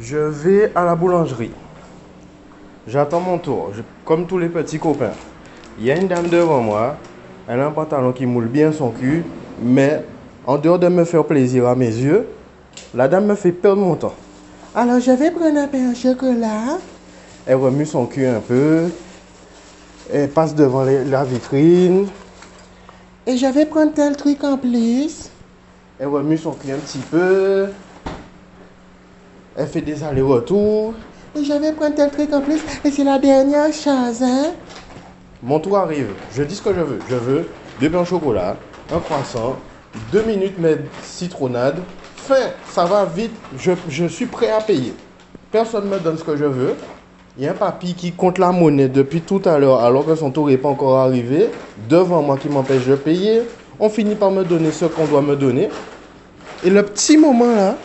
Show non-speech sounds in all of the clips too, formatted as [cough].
Je vais à la boulangerie. J'attends mon tour, comme tous les petits copains. Il y a une dame devant moi. Elle a un pantalon qui moule bien son cul, mais en dehors de me faire plaisir à mes yeux, la dame me fait perdre mon temps. Alors je vais prendre un pain au chocolat. Elle remue son cul un peu. Elle passe devant la vitrine. Et je vais prendre tel truc en plus. Elle remue son cul un petit peu. Elle fait des allers-retours. Et je vais prendre tel truc en plus. Et c'est la dernière chose, hein. Mon tour arrive. Je dis ce que je veux. Je veux deux pains au chocolat, un croissant, deux minutes mais citronnade. Fin, ça va vite. Je, je suis prêt à payer. Personne ne me donne ce que je veux. Il y a un papy qui compte la monnaie depuis tout à l'heure alors que son tour n'est pas encore arrivé. Devant moi qui m'empêche de payer. On finit par me donner ce qu'on doit me donner. Et le petit moment là,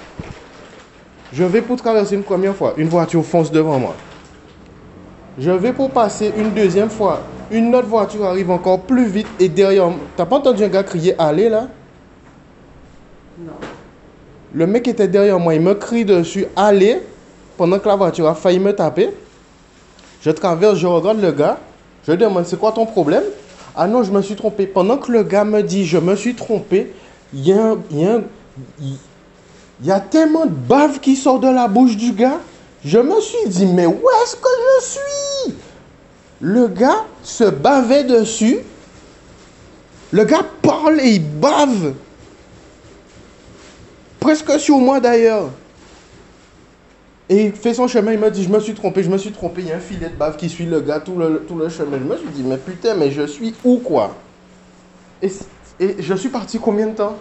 je vais pour traverser une première fois. Une voiture fonce devant moi. Je vais pour passer une deuxième fois. Une autre voiture arrive encore plus vite et derrière moi. T'as pas entendu un gars crier allez là? Non. Le mec était derrière moi, il me crie dessus allez pendant que la voiture a failli me taper. Je traverse, je regarde le gars. Je lui demande c'est quoi ton problème? Ah non, je me suis trompé. Pendant que le gars me dit je me suis trompé, il y a un- il y a un- il- y a tellement de bave qui sort de la bouche du gars. Je me suis dit, mais où est-ce que je suis? Le gars se bavait dessus. Le gars parle et il bave. Presque sur moi d'ailleurs. Et il fait son chemin, il me dit, je me suis trompé, je me suis trompé. Il y a un filet de bave qui suit le gars tout le, tout le chemin. Je me suis dit, mais putain, mais je suis où quoi? Et je suis parti combien de temps?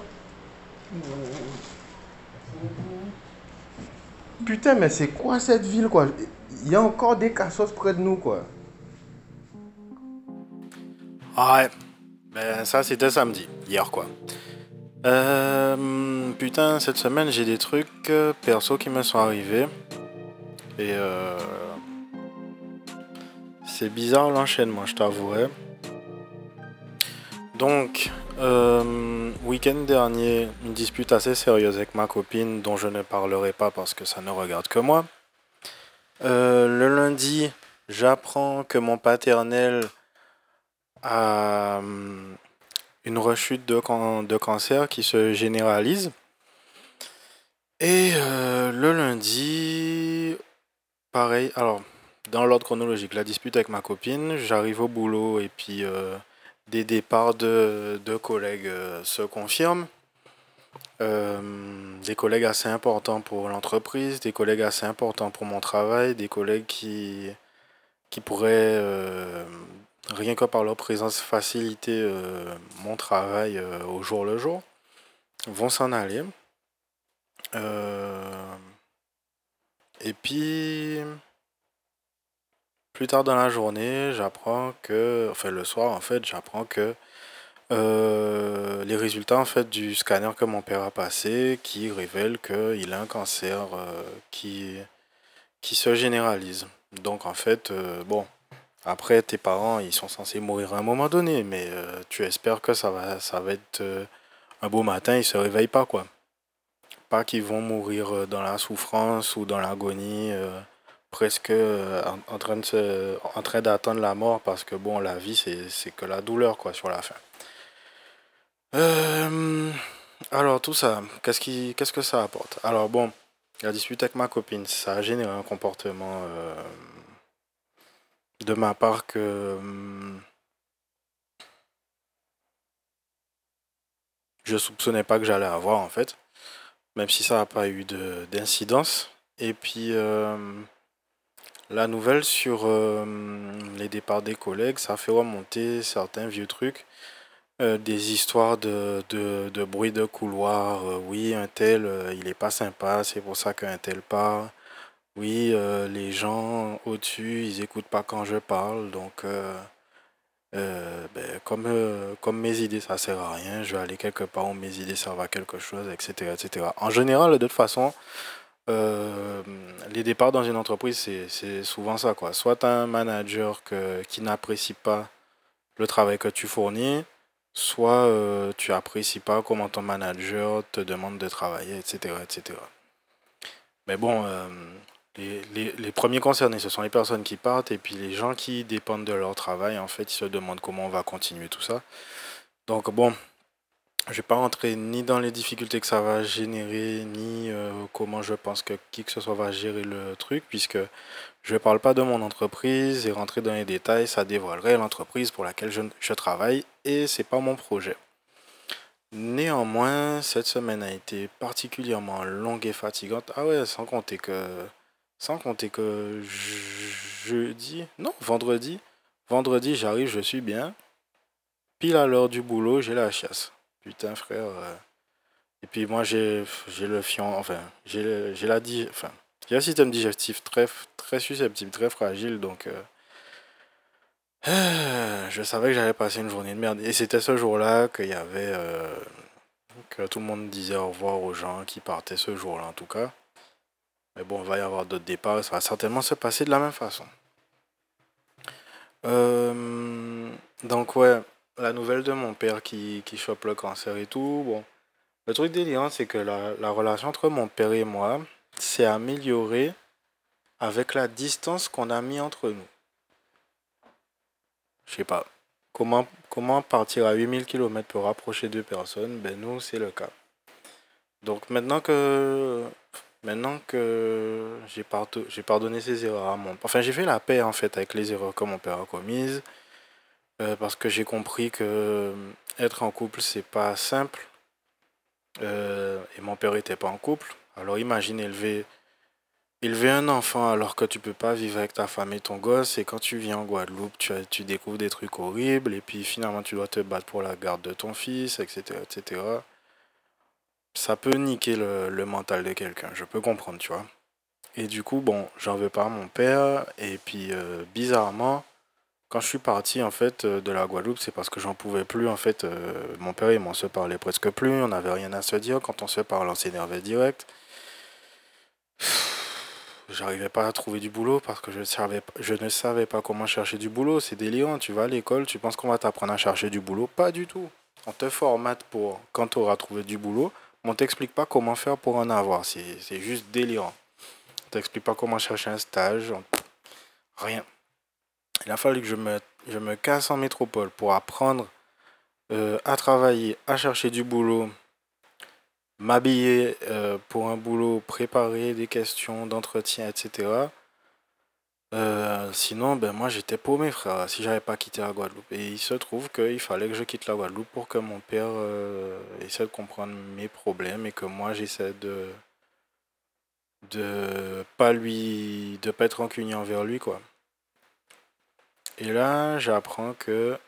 Putain, mais c'est quoi cette ville, quoi? Il y a encore des cassos près de nous, quoi. Ouais, ben ça c'était samedi, hier quoi. Euh, putain, cette semaine j'ai des trucs euh, perso qui me sont arrivés. Et euh, c'est bizarre l'enchaînement, je t'avouerai. Donc, euh, week-end dernier, une dispute assez sérieuse avec ma copine dont je ne parlerai pas parce que ça ne regarde que moi. Euh, le lundi, j'apprends que mon paternel a hum, une rechute de, can- de cancer qui se généralise. Et euh, le lundi, pareil, alors dans l'ordre chronologique, la dispute avec ma copine, j'arrive au boulot et puis euh, des départs de, de collègues euh, se confirment. Euh, des collègues assez importants pour l'entreprise, des collègues assez importants pour mon travail, des collègues qui, qui pourraient, euh, rien que par leur présence, faciliter mon travail au jour le jour, vont s'en aller. Et puis, plus tard dans la journée, j'apprends que, enfin le soir en fait, j'apprends que euh, les résultats en fait du scanner que mon père a passé qui révèlent qu'il a un cancer euh, qui, qui se généralise. Donc en fait, euh, bon, après tes parents ils sont censés mourir à un moment donné, mais tu espères que ça va, ça va être un beau matin, ils se réveillent pas quoi. Pas qu'ils vont mourir dans la souffrance ou dans l'agonie, presque euh, en, train de se- en train d'attendre la mort parce que bon, la vie c'est que la douleur quoi sur la fin. Euh, alors tout ça, qu'est-ce qui, qu'est-ce que ça apporte? Alors bon, la dispute avec ma copine, ça a généré un comportement euh, de ma part que hum, je soupçonnais pas que j'allais avoir en fait, même si ça n'a pas eu de d'incidence. Et puis euh, la nouvelle sur euh, les départs des collègues, ça fait remonter certains vieux trucs, euh, des histoires de, de, de bruit de couloir. euh, oui, un tel, il est pas sympa, c'est pour ça qu'un tel part. Oui, les gens au-dessus, ils écoutent pas quand je parle, donc ben, comme, comme mes idées ça sert à rien, je vais aller quelque part où mes idées servent à quelque chose, etc. etc. En général, de toute façon, euh, les départs dans une entreprise, c'est souvent ça, quoi. Soit tu as un manager qui n'apprécie pas le travail que tu fournis, soit euh, tu apprécies pas comment ton manager te demande de travailler, etc. etc. Mais bon, euh, les, les, les premiers concernés, ce sont les personnes qui partent et puis les gens qui dépendent de leur travail, en fait, ils se demandent comment on va continuer tout ça. Donc bon, je vais pas rentrer ni dans les difficultés que ça va générer, ni euh, comment je pense que qui que ce soit va gérer le truc, puisque je ne parle pas de mon entreprise et rentrer dans les détails, ça dévoilerait l'entreprise pour laquelle je, je travaille et c'est pas mon projet. Néanmoins, cette semaine a été particulièrement longue et fatigante. Ah ouais, sans compter que sans compter que jeudi, non, vendredi, vendredi j'arrive, je suis bien. Pile à l'heure du boulot, j'ai la chasse. Putain frère. euh. Et puis moi j'ai le fion, enfin j'ai la di- enfin j'ai un système digestif très très susceptible, très fragile, donc euh, [sighs] je savais que j'allais passer une journée de merde. Et c'était ce jour-là qu'il y avait euh, que tout le monde disait au revoir aux gens qui partaient ce jour-là en tout cas. Mais bon, il va y avoir d'autres départs, ça va certainement se passer de la même façon. Euh, donc ouais, la nouvelle de mon père qui, qui chope le cancer et tout, bon. Le truc délirant, c'est que la, la relation entre mon père et moi s'est améliorée avec la distance qu'on a mis entre nous. Je sais pas. Comment, comment partir à 8000 km pour rapprocher deux personnes? Ben nous, c'est le cas. Donc maintenant que maintenant que j'ai pardonné ses erreurs à mon enfin j'ai fait la paix en fait avec les erreurs que mon père a commises euh, parce que j'ai compris que euh, être en couple c'est pas simple. Euh, et mon père était pas en couple. Alors imagine élever un enfant alors que tu peux pas vivre avec ta femme et ton gosse. Et quand tu viens en Guadeloupe tu, tu découvres des trucs horribles. Et puis finalement tu dois te battre pour la garde de ton fils etc etc ça peut niquer le, mental de quelqu'un, je peux comprendre, tu vois. Et du coup, bon, j'en veux pas à mon père. Et puis, bizarrement, quand je suis parti, en fait, euh, de la Guadeloupe, c'est parce que j'en pouvais plus, en fait. euh, mon père et moi, on se parlait presque plus, on n'avait rien à se dire. Quand on se parle, on s'énervait direct. J'arrivais pas à trouver du boulot parce que je, savais, je ne savais pas comment chercher du boulot. C'est délirant. Tu vas à l'école, tu penses qu'on va t'apprendre à chercher du boulot? Pas du tout. On te formate pour quand tu auras trouvé du boulot. mais On t'explique pas comment faire pour en avoir. C'est juste délirant. On t'explique pas comment chercher un stage. Rien. Il a fallu que je me, casse en métropole pour apprendre euh, à travailler, à chercher du boulot, m'habiller euh, pour un boulot, préparer des questions d'entretien, etc. Euh, sinon, ben moi j'étais paumé, frère, si j'avais pas quitté la Guadeloupe. Et il se trouve qu'il fallait que je quitte la Guadeloupe pour que mon père essaie de comprendre mes problèmes et que moi j'essaie de de pas lui de pas être rancunier envers lui quoi. Et là, j'apprends que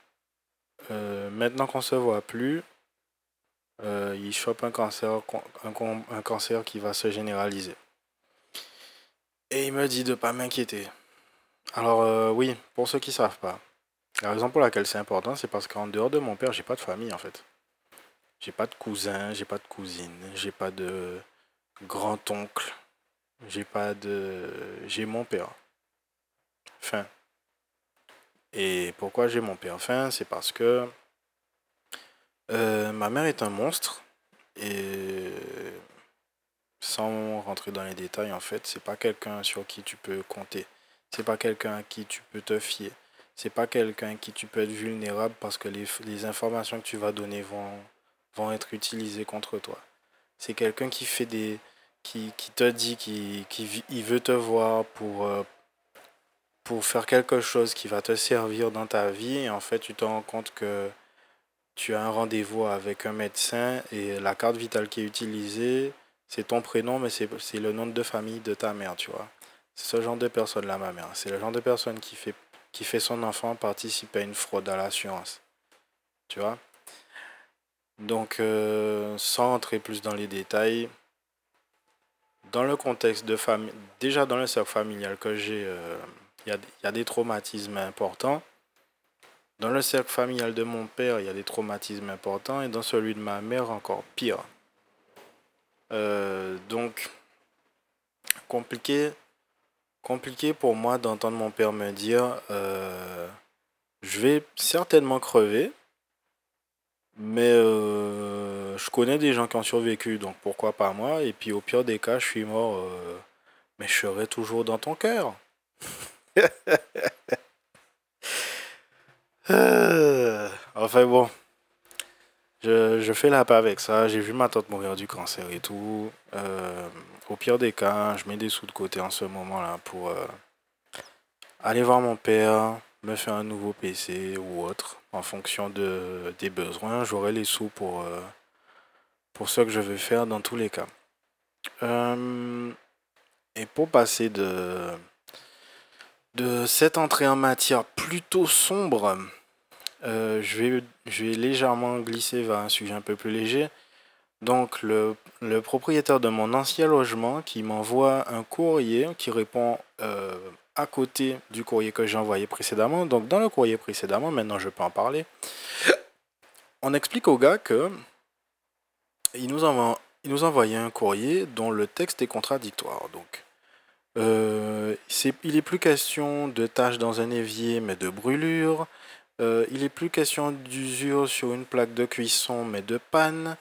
euh, maintenant qu'on se voit plus, euh, il chope un cancer, un, cancer qui va se généraliser. Et il me dit de pas m'inquiéter. Alors euh, oui, pour ceux qui savent pas, la raison pour laquelle c'est important, c'est parce qu'en dehors de mon père, j'ai pas de famille en fait. J'ai pas de cousin, j'ai pas de cousine, j'ai pas de grand-oncle, j'ai pas de... J'ai mon père. Fin. Et pourquoi j'ai mon père fin C'est parce que euh, ma mère est un monstre et sans rentrer dans les détails, en fait, c'est pas quelqu'un sur qui tu peux compter. C'est pas quelqu'un à qui tu peux te fier. C'est pas quelqu'un à qui tu peux être vulnérable parce que les, informations que tu vas donner vont, vont être utilisées contre toi. C'est quelqu'un qui fait des. qui, qui te dit qu'il qui, veut te voir pour, euh, pour faire quelque chose qui va te servir dans ta vie. Et en fait, tu te rends compte que tu as un rendez-vous avec un médecin et la carte vitale qui est utilisée, c'est ton prénom, mais c'est le nom de famille de ta mère, tu vois. C'est ce genre de personne-là, ma mère. C'est le genre de personne qui fait, qui fait son enfant participer à une fraude à l'assurance. Tu vois? Donc, euh, sans entrer plus dans les détails, dans le contexte de famille, déjà dans le cercle familial que j'ai, euh, il y, a, y a des traumatismes importants. Dans le cercle familial de mon père, il y a des traumatismes importants et dans celui de ma mère, encore pire. Euh, donc, compliqué, compliqué pour moi d'entendre mon père me dire euh, je vais certainement crever, mais euh, je connais des gens qui ont survécu, donc pourquoi pas moi? Et puis au pire des cas, je suis mort mais je serai toujours dans ton cœur. [laughs] Euh, enfin bon, je, fais la paix avec ça. J'ai vu ma tante mourir du cancer et tout. Euh, au pire des cas, je mets des sous de côté en ce moment-là pour euh, aller voir mon père, me faire un nouveau PC ou autre en fonction de, des besoins. J'aurai les sous pour, pour ce que je vais faire dans tous les cas. et pour passer de, de cette entrée en matière plutôt sombre, euh, je, vais, légèrement glisser vers un sujet un peu plus léger. Donc le, le propriétaire de mon ancien logement qui m'envoie un courrier qui répond euh, à côté du courrier que j'ai envoyé précédemment. Donc dans le courrier précédemment, maintenant je peux en parler. On explique au gars que il nous envoie, il nous envoyait un courrier dont le texte est contradictoire. Donc euh, il n'est plus question de tâches dans un évier, mais de brûlures. Euh, il n'est plus question d'usure sur une plaque de cuisson, mais de panne.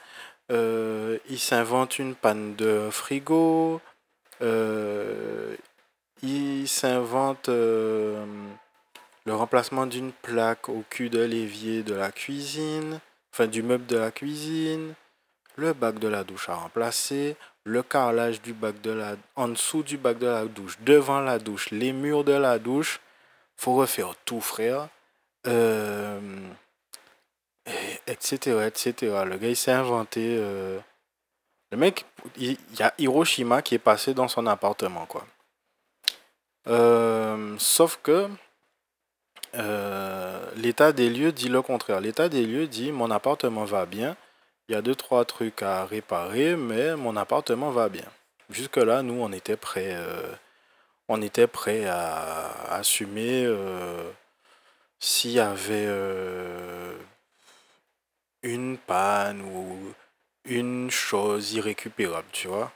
Euh, il s'invente une panne de frigo. Euh, il s'invente le remplacement d'une plaque au cul de l'évier de la cuisine, enfin du meuble de la cuisine. Le bac de la douche à remplacer, le carrelage du bac de la en dessous du bac de la douche, devant la douche, les murs de la douche. Faut refaire tout, frère euh, etc., etc. Le gars, il s'est inventé. Euh, le mec, il y a Hiroshima qui est passé dans son appartement, quoi. Euh, sauf que l'état des lieux dit le contraire. L'état des lieux dit mon appartement va bien. Il y a deux, trois trucs à réparer, mais mon appartement va bien. Jusque-là, nous, on était prêts, était prêts à assumer s'il y avait euh, une panne ou une chose irrécupérable, tu vois.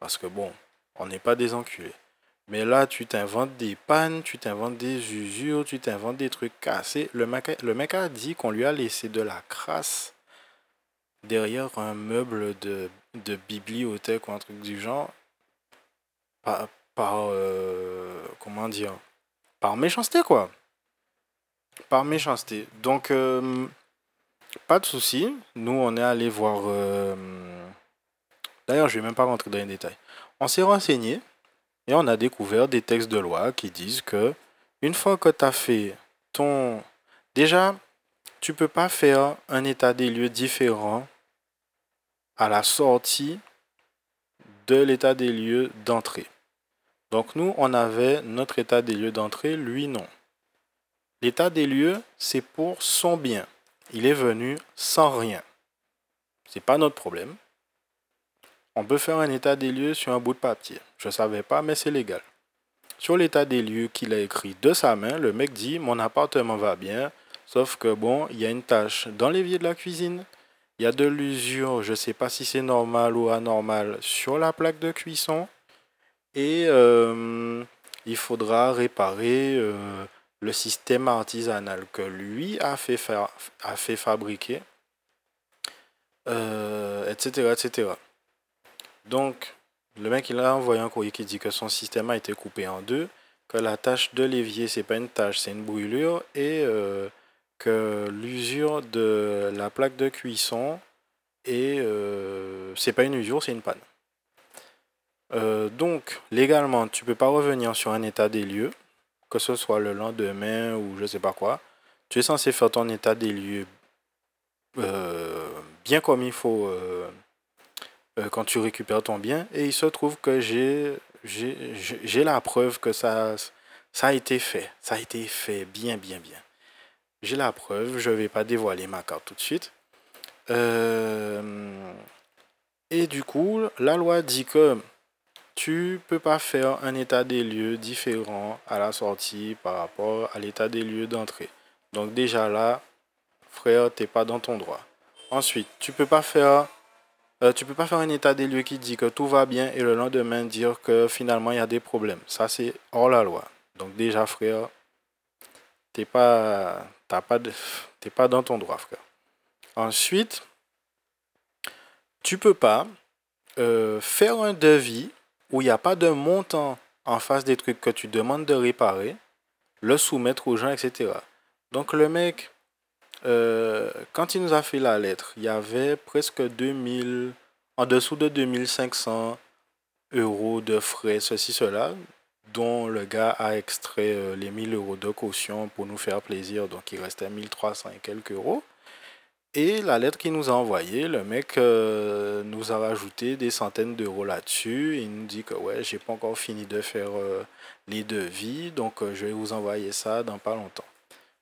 Parce que bon, on n'est pas des enculés. Mais là, tu t'inventes des pannes, tu t'inventes des usures, tu t'inventes des trucs cassés. Le mec, le mec a dit qu'on lui a laissé de la crasse derrière un meuble de, bibliothèque ou un truc du genre. Par, par euh, comment dire Par méchanceté, quoi. Par méchanceté. Donc, euh, pas de souci. Nous, on est allé voir. Euh, d'ailleurs, je vais même pas rentrer dans les détails. On s'est renseigné et on a découvert des textes de loi qui disent que une fois que tu as fait ton. Déjà, tu peux pas faire un état des lieux différent à la sortie de l'état des lieux d'entrée. Donc nous, on avait notre état des lieux d'entrée, lui non. L'état des lieux, c'est pour son bien. Il est venu sans rien. C'est pas notre problème. On peut faire un état des lieux sur un bout de papier. Je ne savais pas, mais c'est légal. Sur l'état des lieux qu'il a écrit de sa main, le mec dit Mon appartement va bien, sauf que bon, il y a une tâche dans l'évier de la cuisine. Il y a de l'usure, je ne sais pas si c'est normal ou anormal, sur la plaque de cuisson. Et euh, il faudra réparer euh, le système artisanal que lui a fait, a fait fabriquer, etc., euh, etc. Donc, le mec, il a envoyé un courrier qui dit que son système a été coupé en deux, que la tâche de l'évier, c'est pas une tâche, c'est une brûlure, et que l'usure de la plaque de cuisson, et euh, c'est pas une usure, c'est une panne. donc, légalement, tu peux pas revenir sur un état des lieux que ce soit le lendemain ou je sais pas quoi, tu es censé faire ton état des lieux euh, bien comme il faut euh, euh, quand tu récupères ton bien. Et il se trouve que j'ai, j'ai, la preuve que ça, ça a été fait. Ça a été fait bien, bien, bien. J'ai la preuve, je ne vais pas dévoiler ma carte tout de suite. et du coup, la loi dit que tu peux pas faire un état des lieux différent à la sortie par rapport à l'état des lieux d'entrée. Donc déjà là, frère, t'es pas dans ton droit. Ensuite, tu peux pas faire euh, tu peux pas faire un état des lieux qui dit que tout va bien et le lendemain dire que finalement il y a des problèmes. Ça c'est hors la loi. Donc déjà frère, t'es pas pas t'es pas dans ton droit frère. Ensuite, tu peux pas euh, faire un devis où il n'y a pas de montant en face des trucs que tu demandes de réparer, le soumettre aux gens, etc. Donc le mec, euh, quand il nous a fait la lettre, il y avait presque 2000, en dessous de 2500 euros de frais, ceci, cela, dont le gars a extrait euh, les 1000 euros de caution pour nous faire plaisir, donc il restait 1300 et quelques euros. Et la lettre qu'il nous a envoyée, le mec euh, nous a rajouté des centaines d'euros là-dessus. Il nous dit que ouais, j'ai pas encore fini de faire euh, les devis, donc je vais vous envoyer ça dans pas longtemps.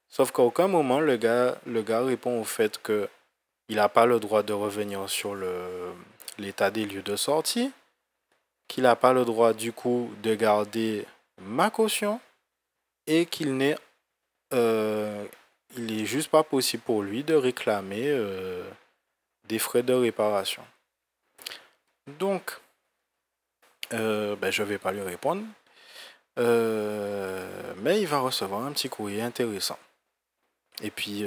Sauf qu'à aucun moment le gars, le gars répond au fait que il n'a pas le droit de revenir sur l'état des lieux de sortie, qu'il n'a pas le droit du coup de garder ma caution et qu'il n'est euh, il est juste pas possible pour lui de réclamer euh, des frais de réparation. Donc, euh, ben, je vais pas lui répondre, mais il va recevoir un petit courrier intéressant. Et puis,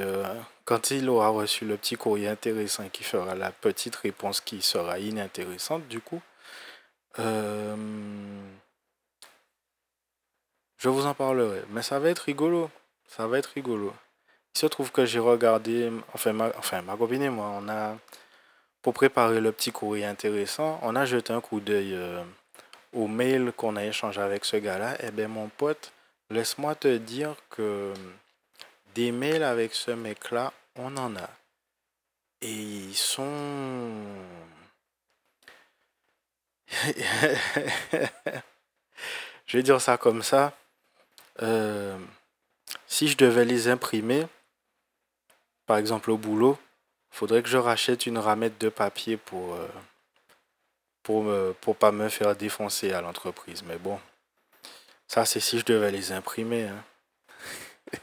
quand il aura reçu le petit courrier intéressant qui fera la petite réponse qui sera inintéressante, du coup, euh, je vous en parlerai. Mais ça va être rigolo. Ça va être rigolo. Il se trouve que j'ai regardé, enfin ma, enfin ma copine et moi, on a, pour préparer le petit courrier intéressant, on a jeté un coup d'œil euh, au mail qu'on a échangé avec ce gars-là. Eh bien, mon pote, laisse-moi te dire que des mails avec ce mec-là, on en a. Et ils sont je vais dire ça comme ça. Euh, si je devais les imprimer, par exemple au boulot, faudrait que je rachète une ramette de papier pour euh, pour pour pas me faire défoncer à l'entreprise. Mais bon, ça c'est si je devais les imprimer. Hein. [laughs]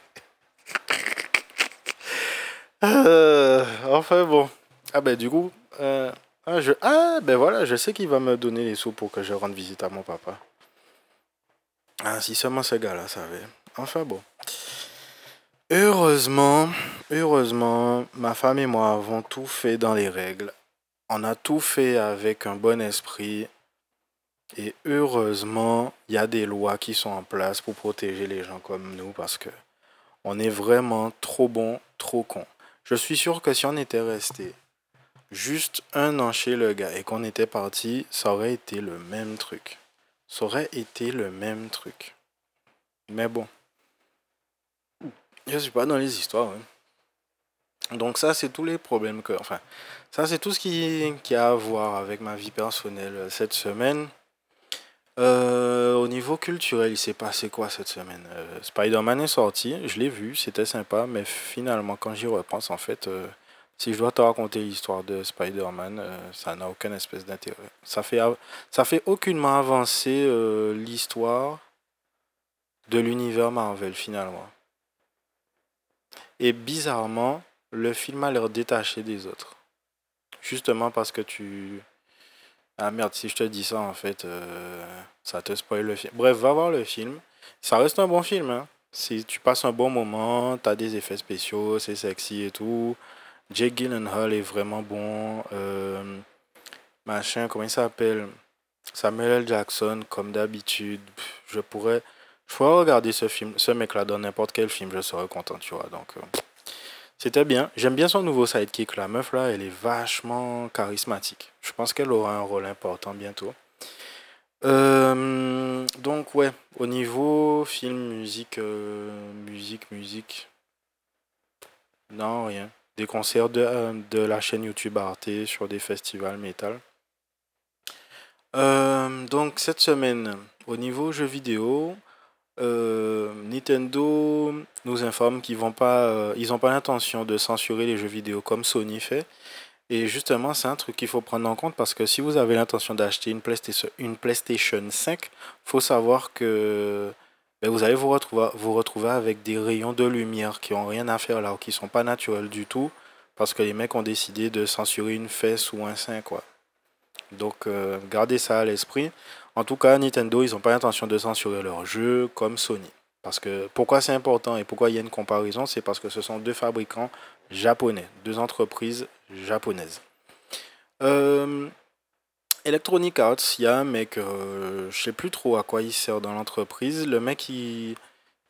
Euh, enfin bon. Ah ben du coup, ah, je... ah, ben voilà, je sais qu'il va me donner les sous pour que je rende visite à mon papa. Ah, si seulement ce gars-là savait. Enfin bon. Heureusement, heureusement, ma femme et moi avons tout fait dans les règles. On a tout fait avec un bon esprit. Et heureusement, il y a des lois qui sont en place pour protéger les gens comme nous parce que on est vraiment trop bon, trop con. Je suis sûr que si on était resté juste un an chez le gars et qu'on était parti, ça aurait été le même truc. Ça aurait été le même truc. Mais bon. Je suis pas dans les histoires. Hein. Donc ça, c'est tous les problèmes que... Enfin, ça, c'est tout ce qui, a à voir avec ma vie personnelle cette semaine. Euh, au niveau culturel, il s'est passé quoi cette semaine? Euh, Spider-Man est sorti, je l'ai vu, c'était sympa, mais finalement, quand j'y repense, en fait, euh, si je dois te raconter l'histoire de Spider-Man, euh, ça n'a aucune espèce d'intérêt. Ça fait, ça fait aucunement avancer euh, l'histoire de l'univers Marvel finalement. Et bizarrement, le film a l'air détaché des autres. Justement parce que tu... Ah merde, si je te dis ça, en fait, euh, ça te spoil le film. Bref, va voir le film. Ça reste un bon film. Hein. Si tu passes un bon moment, tu as des effets spéciaux, c'est sexy et tout. Jake Gyllenhaal est vraiment bon. Euh, machin, comment il s'appelle? Samuel L. Jackson, comme d'habitude. Je pourrais, je pourrais regarder ce film, ce mec-là dans n'importe quel film, je serais content, tu vois. Donc, euh, c'était bien. J'aime bien son nouveau sidekick. La meuf là, elle est vachement charismatique. Je pense qu'elle aura un rôle important bientôt. Euh, donc ouais, au niveau film, musique, musique, musique, non rien des concerts de, euh, de, la chaîne YouTube Arte sur des festivals métal. Euh, donc cette semaine, au niveau jeux vidéo, euh, Nintendo nous informe qu'ils pas, n'ont pas l'intention de censurer les jeux vidéo comme Sony fait. Et justement, c'est un truc qu'il faut prendre en compte parce que si vous avez l'intention d'acheter une PlayStation, une PlayStation 5, faut savoir que ben, vous allez vous retrouver, vous retrouver avec des rayons de lumière qui ont rien à faire là, ou qui sont pas naturels du tout, parce que les mecs ont décidé de censurer une fesse ou un sein, quoi. Donc, euh, gardez ça à l'esprit. En tout cas, Nintendo, ils n'ont pas l'intention de censurer leurs jeux comme Sony. Parce que pourquoi c'est important et pourquoi il y a une comparaison, c'est parce que ce sont deux fabricants japonais, deux entreprises japonaises. Euh, Electronic Arts, il y a un mec, euh, je sais plus trop à quoi il sert dans l'entreprise. Le mec, il,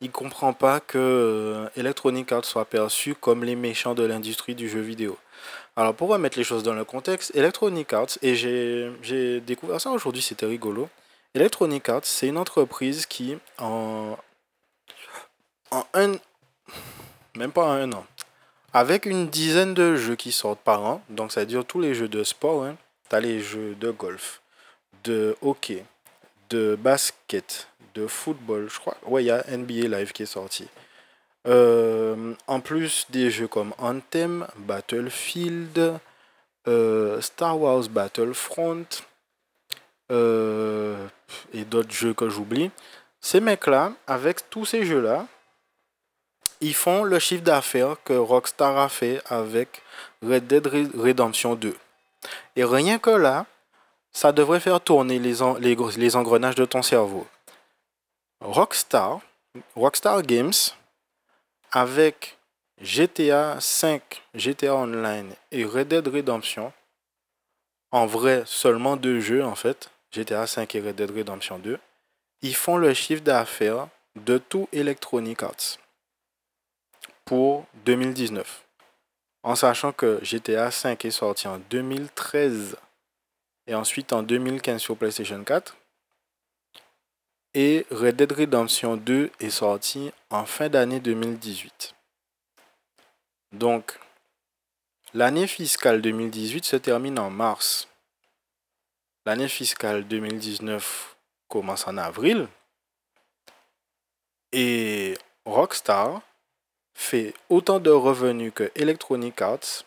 il comprend pas que euh, Electronic Arts soit perçu comme les méchants de l'industrie du jeu vidéo. Alors, pour remettre les choses dans le contexte, Electronic Arts, et j'ai découvert ça aujourd'hui, c'était rigolo. Electronic Arts, c'est une entreprise qui, en, en un, même pas en un an, avec une dizaine de jeux qui sortent par an, donc ça veut dire tous les jeux de sport, hein, les jeux de golf, de hockey, de basket, de football, je crois. Ouais, il y a NBA Live qui est sorti. Euh, en plus des jeux comme Anthem, Battlefield, euh, Star Wars Battlefront euh, et d'autres jeux que j'oublie. Ces mecs-là, avec tous ces jeux-là, ils font le chiffre d'affaires que Rockstar a fait avec Red Dead Redemption 2. Et rien que là, ça devrait faire tourner les, engrenages de ton cerveau. Rockstar, Rockstar Games, avec GTA 5, GTA Online et Red Dead Redemption, en vrai seulement deux jeux en fait, GTA 5 et Red Dead Redemption 2, ils font le chiffre d'affaires de tout Electronic Arts pour 2019. En sachant que GTA 5 est sorti en 2013 et ensuite en 2015 sur PlayStation 4. Et Red Dead Redemption 2 est sorti en fin d'année 2018. Donc, l'année fiscale 2018 se termine en mars. L'année fiscale 2019 commence en avril. Et Rockstar fait autant de revenus que Electronic Arts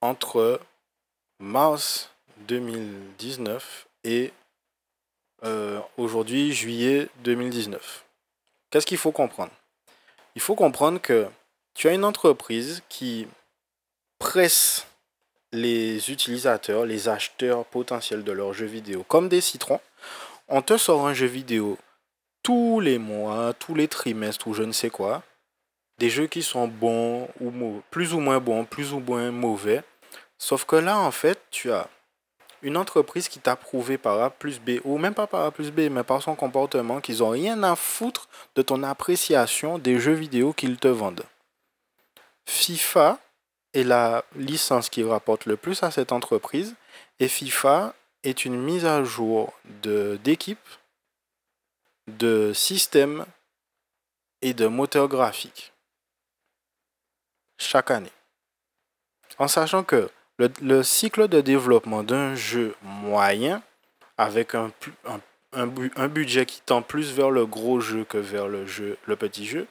entre mars 2019 et euh, aujourd'hui, juillet 2019. Qu'est-ce qu'il faut comprendre? Il faut comprendre que tu as une entreprise qui presse les utilisateurs, les acheteurs potentiels de leurs jeux vidéo comme des citrons. On te sort un jeu vidéo tous les mois, tous les trimestres ou je ne sais quoi. Des jeux qui sont bons ou plus ou moins bons, plus ou moins mauvais. Sauf que là, en fait, tu as une entreprise qui t'a prouvé par A plus B, ou même pas par A plus B, mais par son comportement, qu'ils n'ont rien à foutre de ton appréciation des jeux vidéo qu'ils te vendent. FIFA est la licence qui rapporte le plus à cette entreprise, et FIFA est une mise à jour d'équipe, de, de système et de moteur graphique chaque année. En sachant que le, cycle de développement d'un jeu moyen, avec un, budget qui tend plus vers le gros jeu que vers le petit jeu,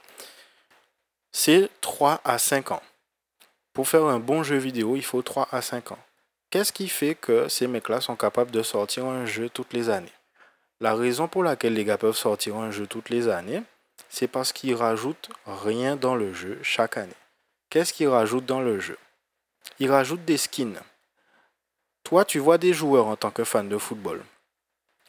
c'est 3 à 5 ans. Pour faire un bon jeu vidéo, il faut 3 à 5 ans. Qu'est-ce qui fait que ces mecs-là sont capables de sortir un jeu toutes les années? La raison pour laquelle les gars peuvent sortir un jeu toutes les années, c'est parce qu'ils rajoutent rien dans le jeu chaque année. Qu'est-ce qu'ils rajoutent dans le jeu? Il rajoute des skins. Toi, tu vois des joueurs en tant que fan de football.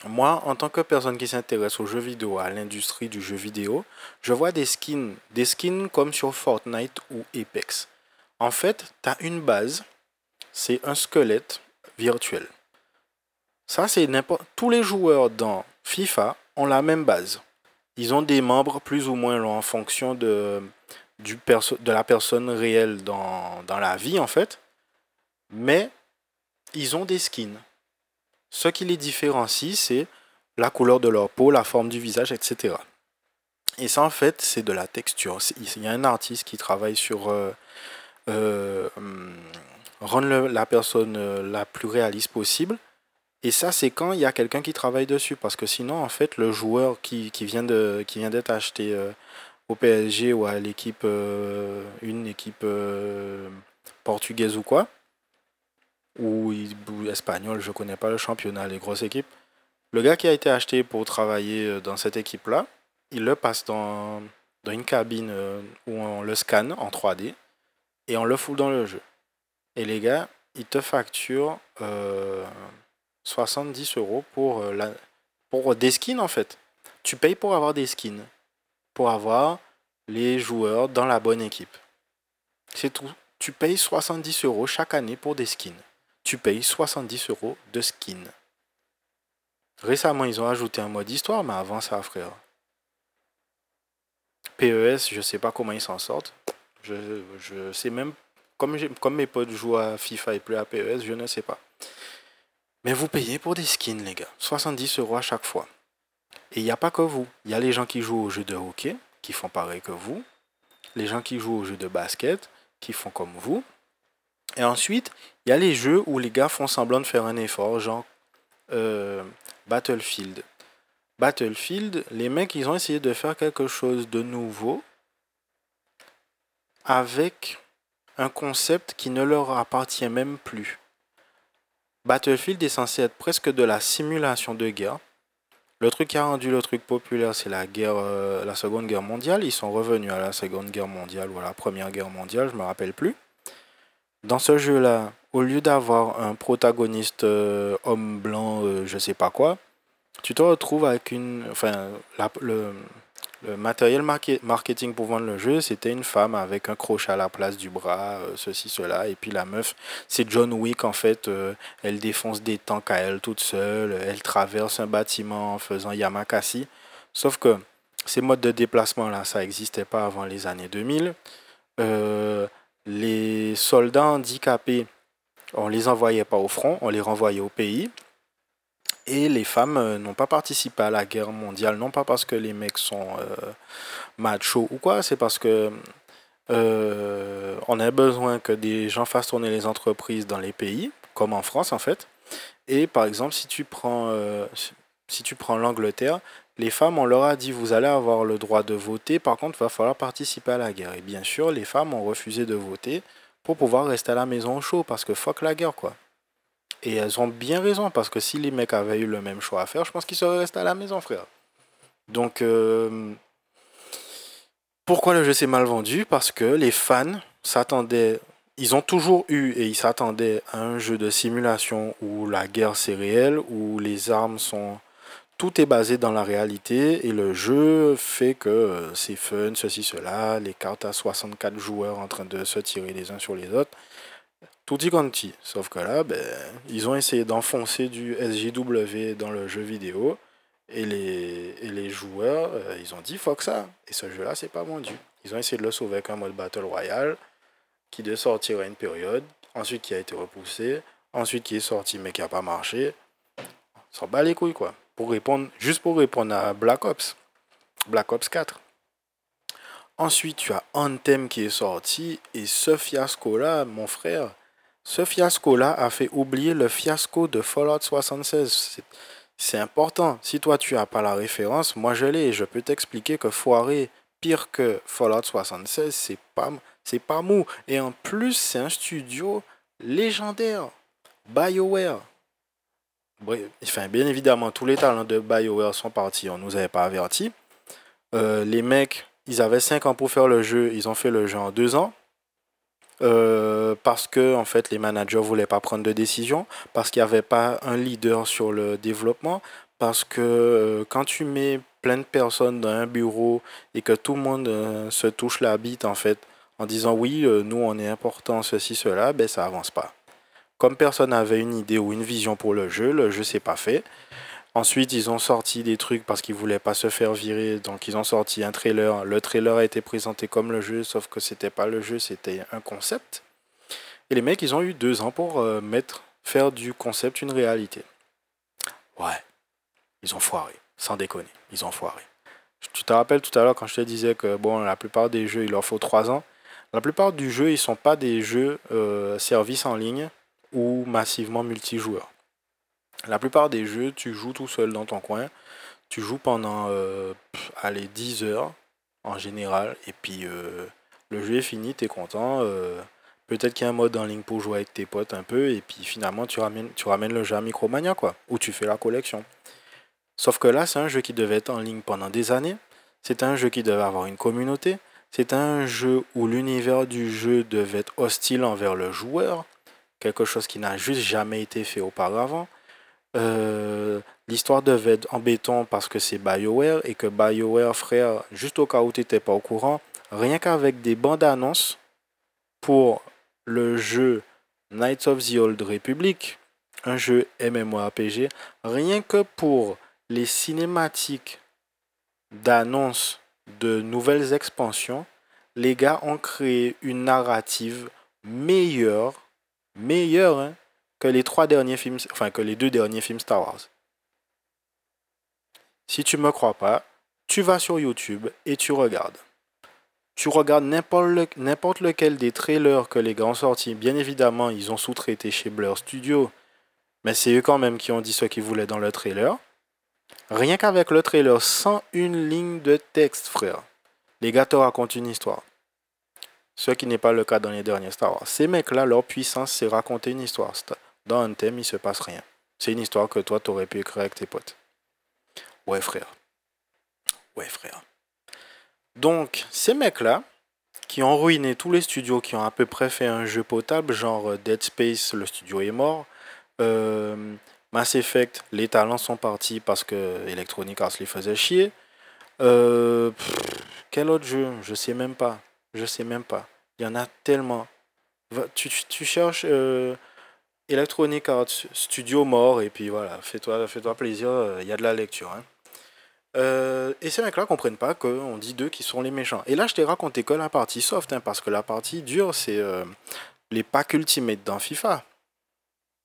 Moi, en tant que personne qui s'intéresse aux jeux vidéo, à l'industrie du jeu vidéo, je vois des skins, des skins comme sur Fortnite ou Apex. En fait, tu as une base, c'est un squelette virtuel. Ça, c'est n'importe. Tous les joueurs dans FIFA ont la même base. Ils ont des membres plus ou moins longs en fonction de, de la personne réelle dans, dans la vie, en fait. Mais ils ont des skins. Ce qui les différencie, c'est la couleur de leur peau, la forme du visage, etc. Et ça, en fait, c'est de la texture. Il y a un artiste qui travaille sur euh, euh, rendre la personne euh, la plus réaliste possible. Et ça, c'est quand il y a quelqu'un qui travaille dessus. Parce que sinon, en fait, le joueur qui, qui vient d'être acheté au PSG ou à l'équipe, euh, une équipe euh, portugaise ou quoi, ou, espagnole, je connais pas le championnat, les grosses équipes. Le gars qui a été acheté pour travailler euh, dans cette équipe-là, il le passe dans, dans une cabine où on le scanne en 3D et on le fout dans le jeu. Et les gars, ils te facturent 70 euros pour, la, pour des skins en fait. Tu payes pour avoir des skins pour avoir les joueurs dans la bonne équipe. C'est tout. Tu payes 70 euros chaque année pour des skins. tu payes 70 euros de skin. Récemment, ils ont ajouté un mode histoire, mais avant ça, frère. PES, je sais pas comment ils s'en sortent. Je, je sais même, comme, comme mes potes jouent à FIFA et plus à PES, je ne sais pas. Mais vous payez pour des skins, les gars. 70 euros à chaque fois. Et il n'y a pas que vous. Il y a les gens qui jouent au jeu de hockey, qui font pareil que vous. Les gens qui jouent au jeu de basket, qui font comme vous. Et ensuite, il y a les jeux où les gars font semblant de faire un effort, genre euh, Battlefield. Battlefield, les mecs, ils ont essayé de faire quelque chose de nouveau avec un concept qui ne leur appartient même plus. Battlefield est censé être presque de la simulation de guerre. Le truc qui a rendu le truc populaire, c'est la guerre, euh, la Seconde Guerre mondiale. Ils sont revenus à la Seconde Guerre mondiale ou à la Première Guerre mondiale, je me rappelle plus. Dans ce jeu-là, au lieu d'avoir un protagoniste euh, homme blanc, euh, je sais pas quoi, tu te retrouves avec une, enfin, le, le matériel marketing pour vendre le jeu, c'était une femme avec un crochet à la place du bras, euh, ceci, cela. Et puis la meuf, c'est John Wick en fait. Euh, elle défonce des tanks à elle toute seule. Elle traverse un bâtiment en faisant Yamakasi. Sauf que ces modes de déplacement là, ça n'existait pas avant les années 2000. Euh, les soldats handicapés, on les envoyait pas au front, on les renvoyait au pays. Et les femmes euh, n'ont pas participé à la guerre mondiale, non pas parce que les mecs sont euh, machos ou quoi, c'est parce que euh, on a besoin que des gens fassent tourner les entreprises dans les pays, comme en France en fait. Et par exemple, si tu prends, si tu prends l'Angleterre, les femmes, on leur a dit vous allez avoir le droit de voter, par contre, il va falloir participer à la guerre. Et bien sûr, les femmes ont refusé de voter pour pouvoir rester à la maison au chaud, parce que fuck la guerre, quoi. Et elles ont bien raison, parce que si les mecs avaient eu le même choix à faire, je pense qu'ils seraient restés à la maison, frère. Donc, euh, pourquoi le jeu s'est mal vendu? Parce que les fans s'attendaient, ils ont toujours eu et ils s'attendaient à un jeu de simulation où la guerre c'est réel, où les armes sont... Tout est basé dans la réalité et le jeu fait que euh, c'est fun, ceci, cela, les cartes à 64 joueurs en train de se tirer les uns sur les autres tutti quanti. Sauf que là, ben, ils ont essayé d'enfoncer du SJW dans le jeu vidéo. Et les, les joueurs, euh, ils ont dit fuck ça. Et ce jeu-là, c'est pas vendu. Ils ont essayé de le sauver avec un mode Battle Royale qui devait sortir à une période, ensuite qui a été repoussé, ensuite qui est sorti mais qui a pas marché. S'en bat les couilles quoi. Pour répondre, juste pour répondre à Black Ops. Black Ops 4. Ensuite, tu as Anthem qui est sorti et ce fiasco-là, mon frère, ce fiasco-là a fait oublier le fiasco de Fallout 76. C'est important. Si toi tu n'as pas la référence, moi je l'ai et je peux t'expliquer que foirer pire que Fallout 76, c'est pas, c'est pas mou. Et en plus, c'est un studio légendaire. BioWare. Enfin, bien évidemment, tous les talents de BioWare sont partis. On ne nous avait pas avertis. Euh, les mecs, ils avaient 5 ans pour faire le jeu. Ils ont fait le jeu en 2 ans. Euh, parce que en fait les managers voulaient pas prendre de décision, parce qu'il n'y avait pas un leader sur le développement, parce que euh, quand tu mets plein de personnes dans un bureau et que tout le monde euh, se touche la bite en fait en disant oui nous on est important ceci cela, ben ça avance pas. Comme personne n'avait une idée ou une vision pour le jeu, le jeu s'est pas fait. Ensuite, ils ont sorti des trucs parce qu'ils voulaient pas se faire virer. Donc, ils ont sorti un trailer. Le trailer a été présenté comme le jeu, sauf que c'était pas le jeu, c'était un concept. Et les mecs, ils ont eu deux ans pour euh, mettre, faire du concept une réalité. Ouais, ils ont foiré, sans déconner, ils ont foiré. Tu te rappelles tout à l'heure quand je te disais que bon, la plupart des jeux, il leur faut trois ans. La plupart du jeu, ils sont pas des jeux euh, services en ligne ou massivement multijoueurs. La plupart des jeux, tu joues tout seul dans ton coin. Tu joues pendant euh, allez, 10 heures en général. Et puis euh, le jeu est fini, tu es content. Euh, peut-être qu'il y a un mode en ligne pour jouer avec tes potes un peu. Et puis finalement, tu ramènes, tu ramènes le jeu à Micromania, quoi. Ou tu fais la collection. Sauf que là, c'est un jeu qui devait être en ligne pendant des années. C'est un jeu qui devait avoir une communauté. C'est un jeu où l'univers du jeu devait être hostile envers le joueur. Quelque chose qui n'a juste jamais été fait auparavant. Euh, l'histoire devait être en parce que c'est BioWare et que BioWare, frère, juste au cas où tu n'étais pas au courant, rien qu'avec des bandes annonces pour le jeu Knights of the Old Republic, un jeu MMORPG, rien que pour les cinématiques d'annonce de nouvelles expansions, les gars ont créé une narrative meilleure, meilleure hein, que les trois derniers films, enfin que les deux derniers films Star Wars. Si tu me crois pas, tu vas sur YouTube et tu regardes. Tu regardes n'importe lequel des trailers que les gars ont sortis. Bien évidemment, ils ont sous-traité chez Blur Studio. Mais c'est eux quand même qui ont dit ce qu'ils voulaient dans le trailer. Rien qu'avec le trailer, sans une ligne de texte, frère. Les gars te racontent une histoire. Ce qui n'est pas le cas dans les derniers Star Wars. Ces mecs-là, leur puissance, c'est raconter une histoire. Dans un thème, il se passe rien. C'est une histoire que toi, tu aurais pu écrire avec tes potes. Ouais, frère. Ouais, frère. Donc, ces mecs-là, qui ont ruiné tous les studios qui ont à peu près fait un jeu potable, genre euh, Dead Space, le studio est mort. Euh, Mass Effect, les talents sont partis parce que Electronic Arts les faisait chier. Euh, quel autre jeu? Je sais même pas. Je sais même pas. Il y en a tellement. Tu, tu cherches Electronic Arts Studio mort et puis voilà, fais-toi fais plaisir, il y a de la lecture. Hein. Euh, et ces mecs-là comprennent pas qu'on dit d'eux qui sont les méchants. Et là, je t'ai raconté que la partie soft, hein, parce que la partie dure, c'est euh, les packs ultimate dans FIFA.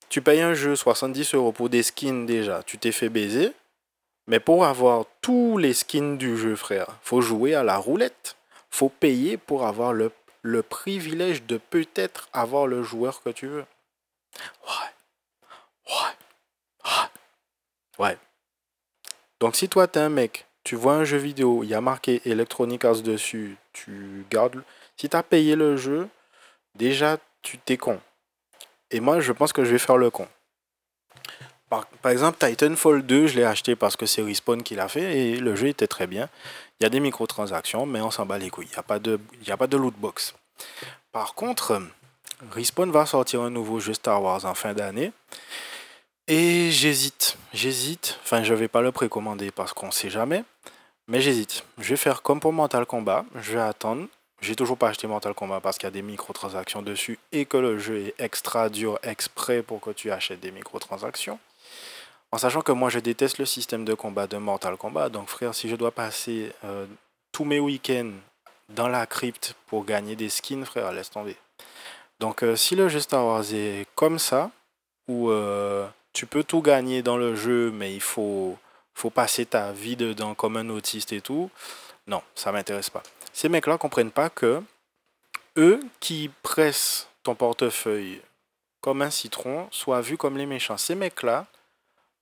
Tu payes un jeu 70 euros pour des skins déjà, tu t'es fait baiser. Mais pour avoir tous les skins du jeu, frère, faut jouer à la roulette. Faut payer pour avoir le, le privilège de peut-être avoir le joueur que tu veux. Ouais. Ouais. Ouais. Donc si toi, tu es un mec, tu vois un jeu vidéo, il y a marqué Electronic Arts dessus, tu gardes... Si tu as payé le jeu, déjà, tu t'es con. Et moi, je pense que je vais faire le con. Par, exemple, Titanfall 2, je l'ai acheté parce que c'est Respawn qui l'a fait et le jeu était très bien. Il y a des microtransactions, mais on s'en bat les couilles. Il n'y a, pas de, il a pas de loot box. Par contre, Respawn va sortir un nouveau jeu Star Wars en fin d'année. Et j'hésite, j'hésite. Enfin, je vais pas le précommander parce qu'on sait jamais. Mais j'hésite. Je vais faire comme pour Mental Combat. Je vais attendre. J'ai toujours pas acheté Mental Combat parce qu'il y a des microtransactions dessus et que le jeu est extra dur exprès pour que tu achètes des microtransactions. En sachant que moi je déteste le système de combat de Mortal Kombat. Donc frère, si je dois passer euh, tous mes week-ends dans la crypte pour gagner des skins, frère, laisse tomber. Donc euh, si le jeu Star Wars est comme ça, ou euh, tu peux tout gagner dans le jeu, mais il faut, faut passer ta vie dedans comme un autiste et tout. Non, ça m'intéresse pas. Ces mecs-là comprennent pas que eux qui pressent ton portefeuille comme un citron soient vus comme les méchants. Ces mecs-là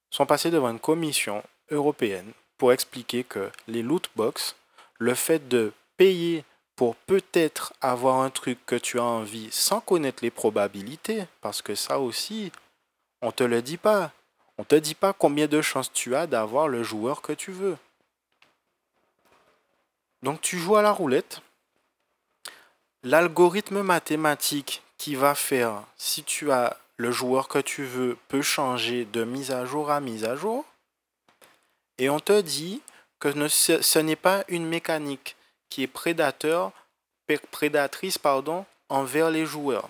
sont passés devant une commission européenne pour expliquer que les loot box, le fait de payer pour peut-être avoir un truc que tu as envie sans connaître les probabilités, parce que ça aussi, on te le dit pas. On te dit pas combien de chances tu as d'avoir le joueur que tu veux. Donc tu joues à la roulette. L'algorithme mathématique qui va faire si tu as le joueur que tu veux peut changer de mise à jour à mise à jour. Et on te dit que ce n'est pas une mécanique qui est prédateur, prédatrice pardon, envers les joueurs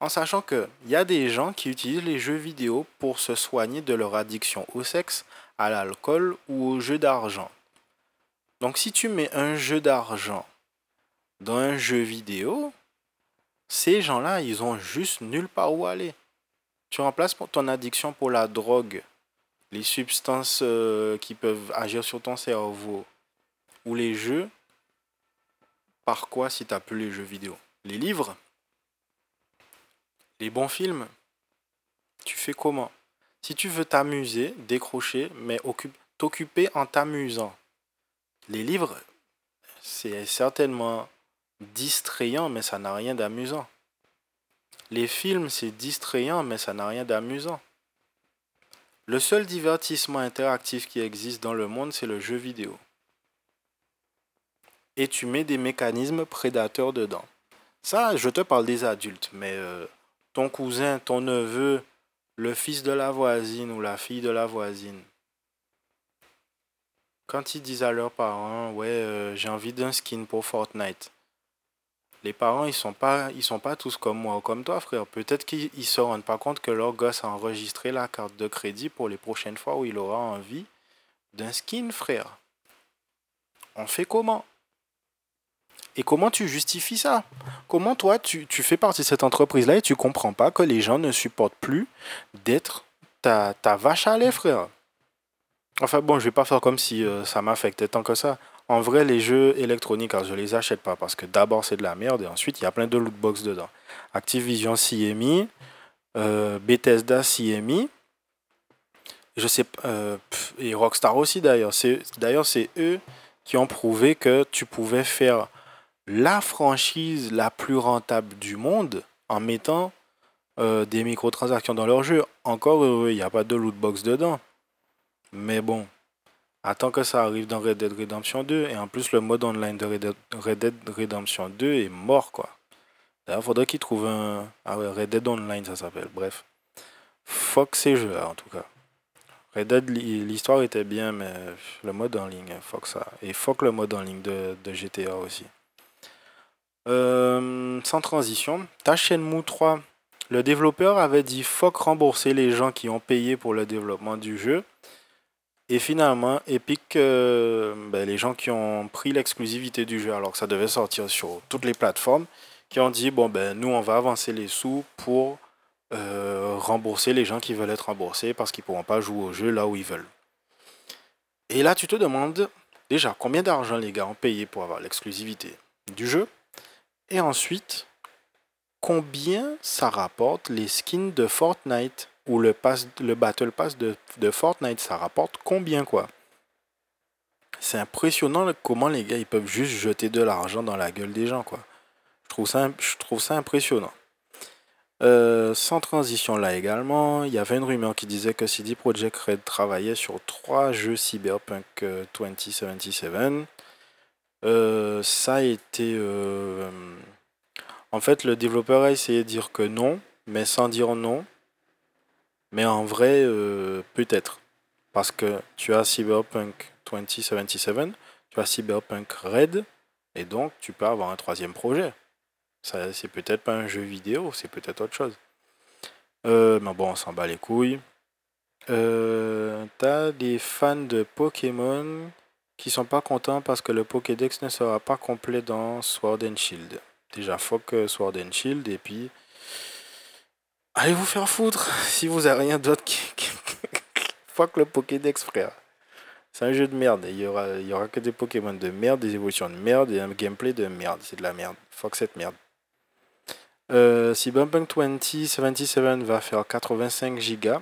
en sachant qu'il y a des gens qui utilisent les jeux vidéo pour se soigner de leur addiction au sexe, à l'alcool ou au jeu d'argent. Donc si tu mets un jeu d'argent dans un jeu vidéo, ces gens-là, ils ont juste nulle part où aller. Tu remplaces ton addiction pour la drogue, les substances euh, qui peuvent agir sur ton cerveau, ou les jeux, par quoi si tu n'as plus les jeux vidéo? Les livres? Les bons films, tu fais comment? Si tu veux t'amuser, décrocher, mais t'occuper en t'amusant. Les livres, c'est certainement distrayant, mais ça n'a rien d'amusant. Les films, c'est distrayant, mais ça n'a rien d'amusant. Le seul divertissement interactif qui existe dans le monde, c'est le jeu vidéo. Et tu mets des mécanismes prédateurs dedans. Ça, je te parle des adultes, mais euh, ton cousin, ton neveu, le fils de la voisine ou la fille de la voisine, quand ils disent à leurs parents, ouais, euh, j'ai envie d'un skin pour Fortnite, les parents, ils sont pas, sont pas tous comme moi ou comme toi, frère. Peut-être qu'ils se rendent pas compte que leur gosse a enregistré la carte de crédit pour les prochaines fois où il aura envie d'un skin, frère. On fait comment? Et comment tu justifies ça? Comment toi, tu, fais partie de cette entreprise-là et tu comprends pas que les gens ne supportent plus d'être ta, vache à lait, frère? Enfin bon, je vais pas faire comme si euh, ça m'affectait tant que ça. En vrai, les jeux électroniques, je je les achète pas parce que d'abord c'est de la merde et ensuite il y a plein de lootbox dedans. Activision CMI, euh, Bethesda CMI, je sais euh, et Rockstar aussi d'ailleurs. D'ailleurs c'est eux qui ont prouvé que tu pouvais faire la franchise la plus rentable du monde en mettant euh, des microtransactions dans leur jeu. Encore il n'y a pas de lootbox dedans. Mais bon, Attends que ça arrive dans Red Dead Redemption 2. Et en plus, le mode online de Red Dead, Redemption 2 est mort, quoi. D'ailleurs, faudrait qu'ils trouvent un. Ah ouais, Red Dead Online, ça s'appelle. Bref. Fuck ces jeux-là, en tout cas. Red Dead, l'histoire était bien, mais le mode en ligne, fuck ça. Et fuck le mode en ligne de, GTA aussi. Euh, sans transition, ta Shenmue 3, le développeur avait dit fuck rembourser les gens qui ont payé pour le développement du jeu. Et finalement, Epic, euh, ben, les gens qui ont pris l'exclusivité du jeu alors que ça devait sortir sur toutes les plateformes, qui ont dit, bon, ben nous, on va avancer les sous pour euh, rembourser les gens qui veulent être remboursés parce qu'ils ne pourront pas jouer au jeu là où ils veulent. Et là, tu te demandes déjà combien d'argent les gars ont payé pour avoir l'exclusivité du jeu? Et ensuite, combien ça rapporte les skins de Fortnite ou le, Battle Pass de, Fortnite, ça rapporte combien quoi? C'est impressionnant comment les gars ils peuvent juste jeter de l'argent dans la gueule des gens quoi. Je trouve ça, je trouve ça impressionnant. Euh, sans transition là également, il y avait une rumeur qui disait que CD Projekt Red travaillait sur trois jeux Cyberpunk 2077. Euh, euh, ça a été... en fait, le développeur a essayé de dire que non, mais sans dire non, mais en vrai, euh, peut-être. Parce que tu as Cyberpunk 2077, tu as Cyberpunk Red, et donc tu peux avoir un troisième projet. Ça, c'est peut-être pas un jeu vidéo, c'est peut-être autre chose. Euh, mais bon, on s'en bat les couilles. Euh, t'as des fans de Pokémon qui sont pas contents parce que le Pokédex ne sera pas complet dans Sword and Shield. Déjà, fuck Sword and Shield, et puis Allez vous faire foutre [laughs] si vous avez rien d'autre qui. [laughs] Fuck le Pokédex, frère. C'est un jeu de merde. Il y aura, il y aura que des Pokémon de merde, des évolutions de merde et un gameplay de merde. C'est de la merde. Fuck cette merde. Euh, Cyberpunk 2077 va faire 85 Go.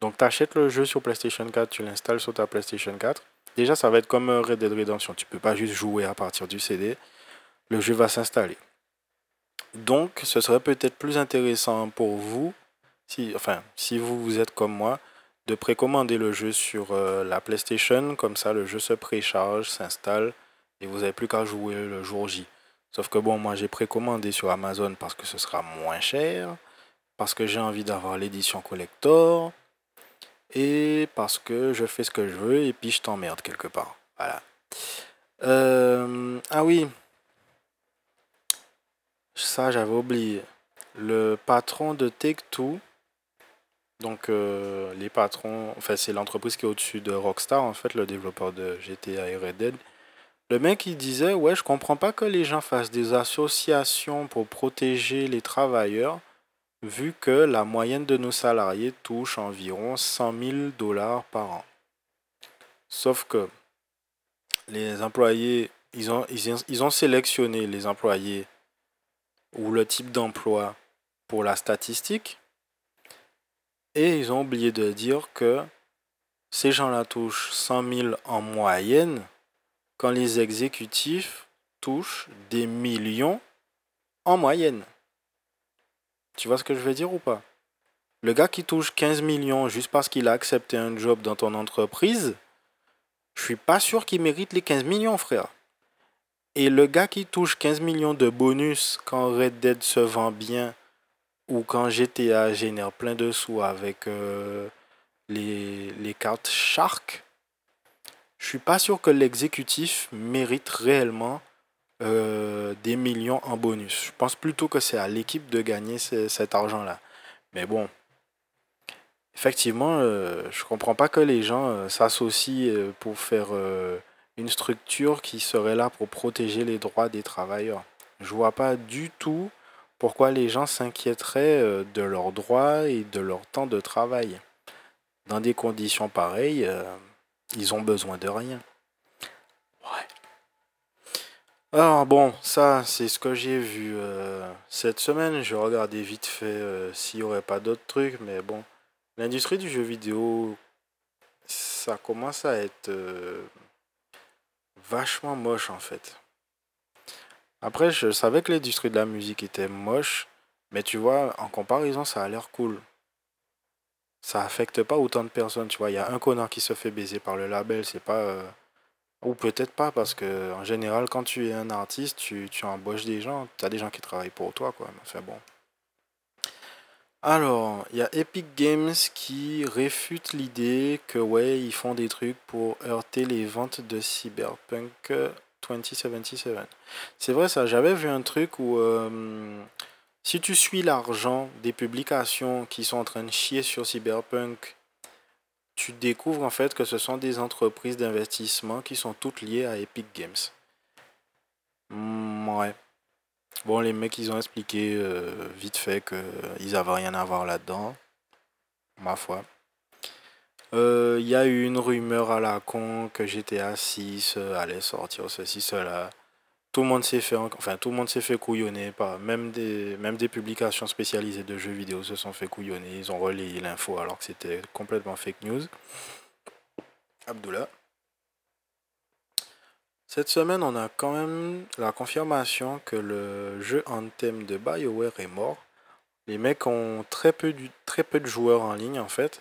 Donc t'achètes le jeu sur PlayStation 4, tu l'installes sur ta PlayStation 4. Déjà ça va être comme Red Dead Redemption. Tu peux pas juste jouer à partir du CD. Le jeu va s'installer. Donc, ce serait peut-être plus intéressant pour vous, si, enfin, si vous, vous êtes comme moi, de précommander le jeu sur euh, la PlayStation. Comme ça, le jeu se précharge, s'installe et vous n'avez plus qu'à jouer le jour J. Sauf que bon, moi j'ai précommandé sur Amazon parce que ce sera moins cher, parce que j'ai envie d'avoir l'édition collector et parce que je fais ce que je veux et puis je t'emmerde quelque part. Voilà. Euh, ah oui, ça, j'avais oublié. Le patron de Take-Two, donc euh, les patrons, enfin c'est l'entreprise qui est au-dessus de Rockstar, en fait, le développeur de GTA et Red Dead. Le mec, il disait, ouais, je comprends pas que les gens fassent des associations pour protéger les travailleurs, vu que la moyenne de nos salariés touche environ 100 000 dollars par an. Sauf que les employés, ils ont, sélectionné les employés ou le type d'emploi pour la statistique. Et ils ont oublié de dire que ces gens-là touchent 100 000 en moyenne quand les exécutifs touchent des millions en moyenne. Tu vois ce que je veux dire ou pas? Le gars qui touche 15 millions juste parce qu'il a accepté un job dans ton entreprise, je suis pas sûr qu'il mérite les 15 millions, frère. Et le gars qui touche 15 millions de bonus quand Red Dead se vend bien ou quand GTA génère plein de sous avec euh, les, les cartes Shark, je suis pas sûr que l'exécutif mérite réellement euh, des millions en bonus. Je pense plutôt que c'est à l'équipe de gagner cet argent-là. Mais bon, effectivement, euh, je comprends pas que les gens euh, s'associent pour faire une structure qui serait là pour protéger les droits des travailleurs. Je vois pas du tout pourquoi les gens s'inquiéteraient de leurs droits et de leur temps de travail. Dans des conditions pareilles, ils ont besoin de rien. Ouais. Alors bon, ça c'est ce que j'ai vu euh, cette semaine. Je regardais vite fait euh, s'il n'y aurait pas d'autres trucs, mais bon, l'industrie du jeu vidéo, ça commence à être euh, vachement moche en fait. Après, je savais que l'industrie de la musique était moche, mais tu vois, en comparaison, ça a l'air cool. Ça affecte pas autant de personnes, tu vois. Il y a un connard qui se fait baiser par le label, c'est pas ou peut-être pas, parce que en général, quand tu es un artiste, tu, embauches des gens, tu as des gens qui travaillent pour toi, quoi. Enfin bon. Alors, il y a Epic Games qui réfute l'idée que, ouais, ils font des trucs pour heurter les ventes de Cyberpunk 2077. C'est vrai, ça, j'avais vu un truc où, euh, si tu suis l'argent des publications qui sont en train de chier sur Cyberpunk tu découvres en fait que ce sont des entreprises d'investissement qui sont toutes liées à Epic Games. Hmm, ouais. Bon, les mecs, ils ont expliqué euh, vite fait qu'ils n'avaient rien à voir là-dedans. Ma foi. Euh, il y a eu une rumeur à la con que GTA 6 euh, allait sortir ceci, cela tout le monde s'est fait enfin tout le monde s'est fait couillonner même des même des publications spécialisées de jeux vidéo se sont fait couillonner. Ils ont relayé l'info alors que c'était complètement fake news. Abdullah. Cette semaine on a quand même la confirmation que le jeu Anthem de BioWare est mort. Les mecs ont très peu très peu de joueurs en ligne en fait.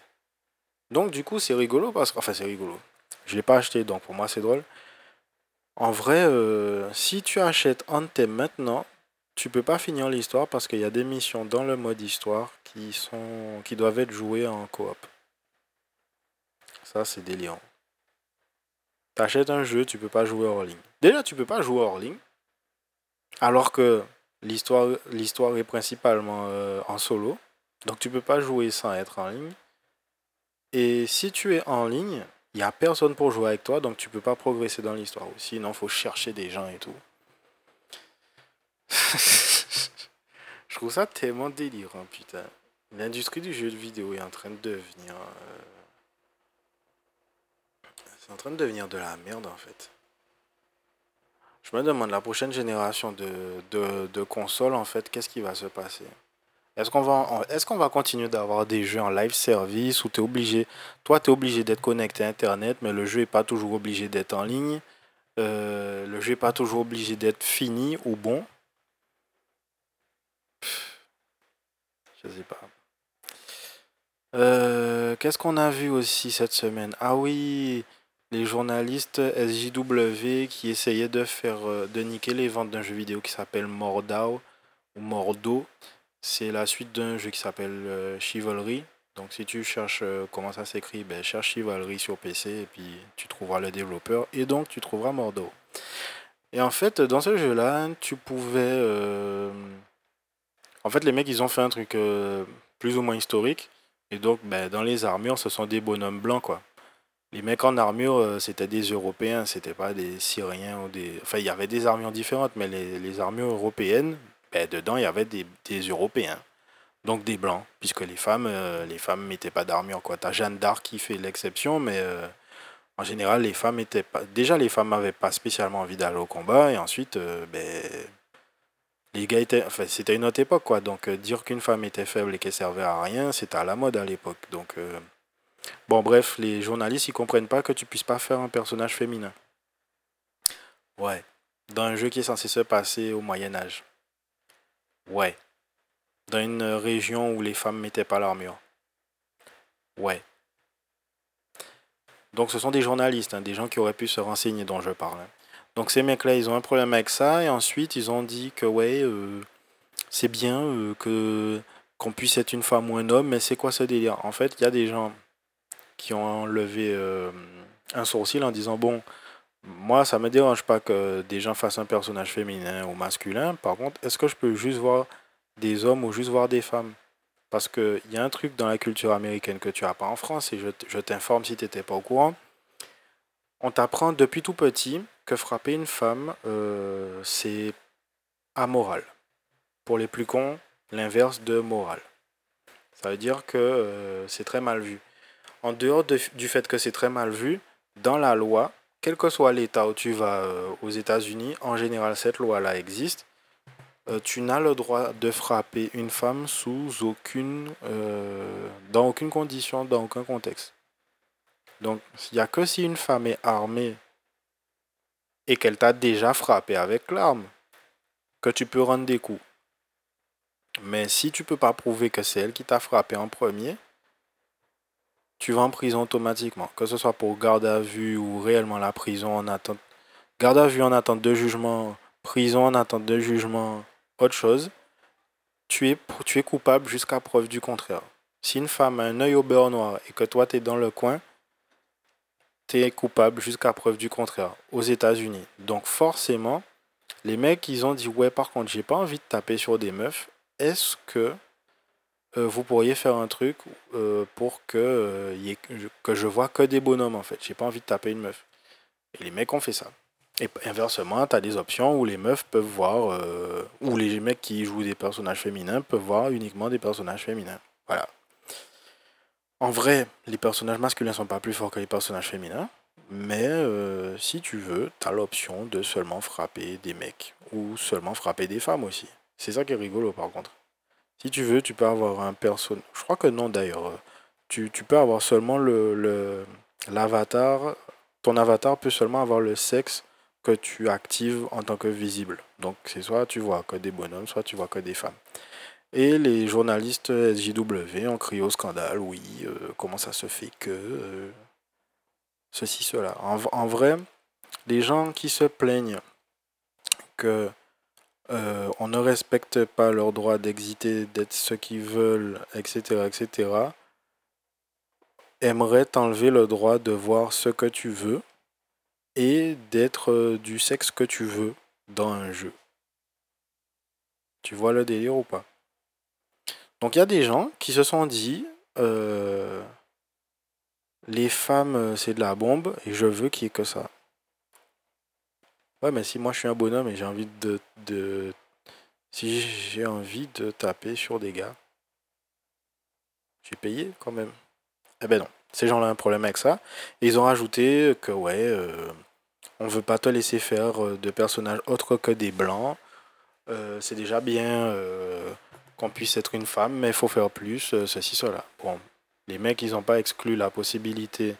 Donc du coup c'est rigolo parce que enfin c'est rigolo. Je l'ai pas acheté donc pour moi c'est drôle en vrai, euh, si tu achètes Anthem maintenant, tu peux pas finir l'histoire parce qu'il y a des missions dans le mode histoire qui doivent être jouées en coop. Ça, c'est délirant. T'achètes un jeu, tu peux pas jouer hors ligne. Déjà, tu peux pas jouer hors ligne. Alors que l'histoire l'histoire est principalement euh, en solo. Donc tu peux pas jouer sans être en ligne. Et si tu es en ligne, il n'y a personne pour jouer avec toi, donc tu peux pas progresser dans l'histoire. Sinon, il faut chercher des gens et tout. [laughs] Je trouve ça tellement délirant, putain. L'industrie du jeu de vidéo est en train de devenir. Euh, c'est en train de devenir de la merde, en fait. Je me demande, la prochaine génération de, de, de consoles, en fait, qu'est-ce qui va se passer? Est-ce qu'on va, est va continuer d'avoir des jeux en live service où tu es obligé, toi tu es obligé d'être connecté à Internet, mais le jeu n'est pas toujours obligé d'être en ligne. Euh, le jeu n'est pas toujours obligé d'être fini ou bon? Je sais pas. Euh, qu'est-ce qu'on a vu aussi cette semaine? Ah oui, les journalistes SJW qui essayaient de faire euh, de niquer les ventes d'un jeu vidéo qui s'appelle Mordao ou Mordo. C'est la suite d'un jeu qui s'appelle euh, Chivalry. Donc si tu cherches euh, comment ça s'écrit, ben, cherche Chivalry sur PC et puis tu trouveras le développeur et donc tu trouveras Mordo. Et en fait, dans ce jeu-là, tu pouvais... Euh, en fait, les mecs, ils ont fait un truc plus ou moins historique. Et donc, ben, dans les armures, ce sont des bonhommes blancs, quoi. Les mecs en armure, c'était des Européens, c'était pas des Syriens ou des... Enfin, il y avait des armures différentes, mais les, les armures européennes, ben, dedans, il y avait des, Européens. Donc des Blancs, puisque les femmes euh, mettaient pas d'armure. Tu as Jeanne d'Arc qui fait l'exception, mais euh, en général, les femmes étaient pas... Déjà, les femmes n'avaient pas spécialement envie d'aller au combat, et ensuite, euh, ben, les gars étaient... Enfin, c'était une autre époque, quoi. Donc dire qu'une femme était faible et qu'elle servait à rien, c'était à la mode à l'époque. Donc... Bon, bref, les journalistes, ils comprennent pas que tu puisses pas faire un personnage féminin. Ouais. Dans un jeu qui est censé se passer au Moyen Âge. Ouais. Dans une région où les femmes mettaient pas l'armure. Ouais. Donc ce sont des journalistes, hein, des gens qui auraient pu se renseigner dont je parle. Hein. Donc ces mecs-là, ils ont un problème avec ça et ensuite ils ont dit que ouais, euh, c'est bien euh, que qu'on puisse être une femme ou un homme, mais c'est quoi ce délire? En fait, il y a des gens qui ont levé euh, un sourcil en disant bon, moi, ça me dérange pas que des gens fassent un personnage féminin ou masculin. Par contre, est-ce que je peux juste voir des hommes ou juste voir des femmes? Parce qu'il y a un truc dans la culture américaine que tu n'as pas en France, et je, t'informe si tu n'étais pas au courant. On t'apprend depuis tout petit que frapper une femme, euh, c'est amoral. Pour les plus cons, l'inverse de moral. Ça veut dire que euh, c'est très mal vu. En dehors du fait que c'est très mal vu, dans la loi, quel que soit l'État où tu vas euh, aux États-Unis, en général, cette loi-là existe. Euh, tu n'as le droit de frapper une femme sous aucune, euh, dans aucune condition, dans aucun contexte. Donc, il n'y a que si une femme est armée et qu'elle t'a déjà frappé avec l'arme que tu peux rendre des coups. Mais si tu peux pas prouver que c'est elle qui t'a frappé en premier, tu vas en prison automatiquement, que ce soit pour garde à vue ou réellement la prison en attente. Garde à vue en attente de jugement, prison en attente de jugement, autre chose. Tu es, tu es coupable jusqu'à preuve du contraire. Si une femme a un œil au beurre noir et que toi tu dans le coin, tu es coupable jusqu'à preuve du contraire aux États-Unis. Donc forcément, les mecs ils ont dit ouais par contre j'ai pas envie de taper sur des meufs. Est-ce que euh, vous pourriez faire un truc euh, pour que, euh, que je vois que des bonhommes en fait. J'ai pas envie de taper une meuf. Et les mecs ont fait ça. Et inversement, tu as des options où les meufs peuvent voir, ou les mecs qui jouent des personnages féminins peuvent voir uniquement des personnages féminins. Voilà. En vrai, les personnages masculins sont pas plus forts que les personnages féminins. Mais si tu veux, tu as l'option de seulement frapper des mecs. Ou seulement frapper des femmes aussi. C'est ça qui est rigolo par contre. Si tu veux, tu peux avoir un personnage. Je crois que non d'ailleurs. Tu, peux avoir seulement le l'avatar. Ton avatar peut seulement avoir le sexe que tu actives en tant que visible. Donc c'est soit tu vois que des bonhommes, soit tu vois que des femmes. Et les journalistes SJW ont crié au scandale, oui, euh, comment ça se fait que euh, ceci, cela. en, vrai, les gens qui se plaignent que euh, on ne respecte pas leur droit d'exister, d'être ce qu'ils veulent, etc., etc., aimerait t'enlever le droit de voir ce que tu veux et d'être euh, du sexe que tu veux dans un jeu. Tu vois le délire ou pas? Donc il y a des gens qui se sont dit euh, les femmes c'est de la bombe et je veux qu'il n'y ait que ça. Ouais, mais si moi je suis un bonhomme et j'ai envie de, de. Si j'ai envie de taper sur des gars, j'ai payé quand même. Eh ben non. Ces gens-là ont un problème avec ça. Et ils ont rajouté que, ouais, euh, on veut pas te laisser faire euh, de personnages autres que des blancs. Euh, c'est déjà bien qu'on puisse être une femme, mais il faut faire plus, ceci, cela. Bon, les mecs, ils n'ont pas exclu la possibilité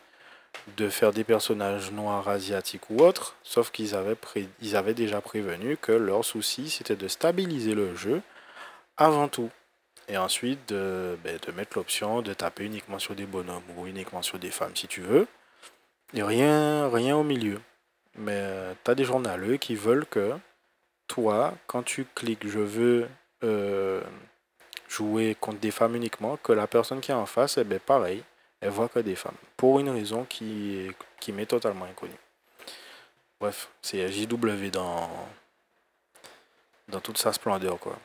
de faire des personnages noirs, asiatiques ou autres, sauf qu'ils avaient, ils avaient déjà prévenu que leur souci c'était de stabiliser le jeu avant tout. Et ensuite de, ben, de mettre l'option de taper uniquement sur des bonhommes ou uniquement sur des femmes si tu veux. Et rien, rien au milieu. Mais euh, tu as des journaleux qui veulent que toi, quand tu cliques je veux euh, jouer contre des femmes uniquement, que la personne qui est en face, eh ben, pareil, elle voit que des femmes. Pour une raison qui, qui m'est totalement inconnue. Bref, c'est JW dans, dans toute sa splendeur, quoi.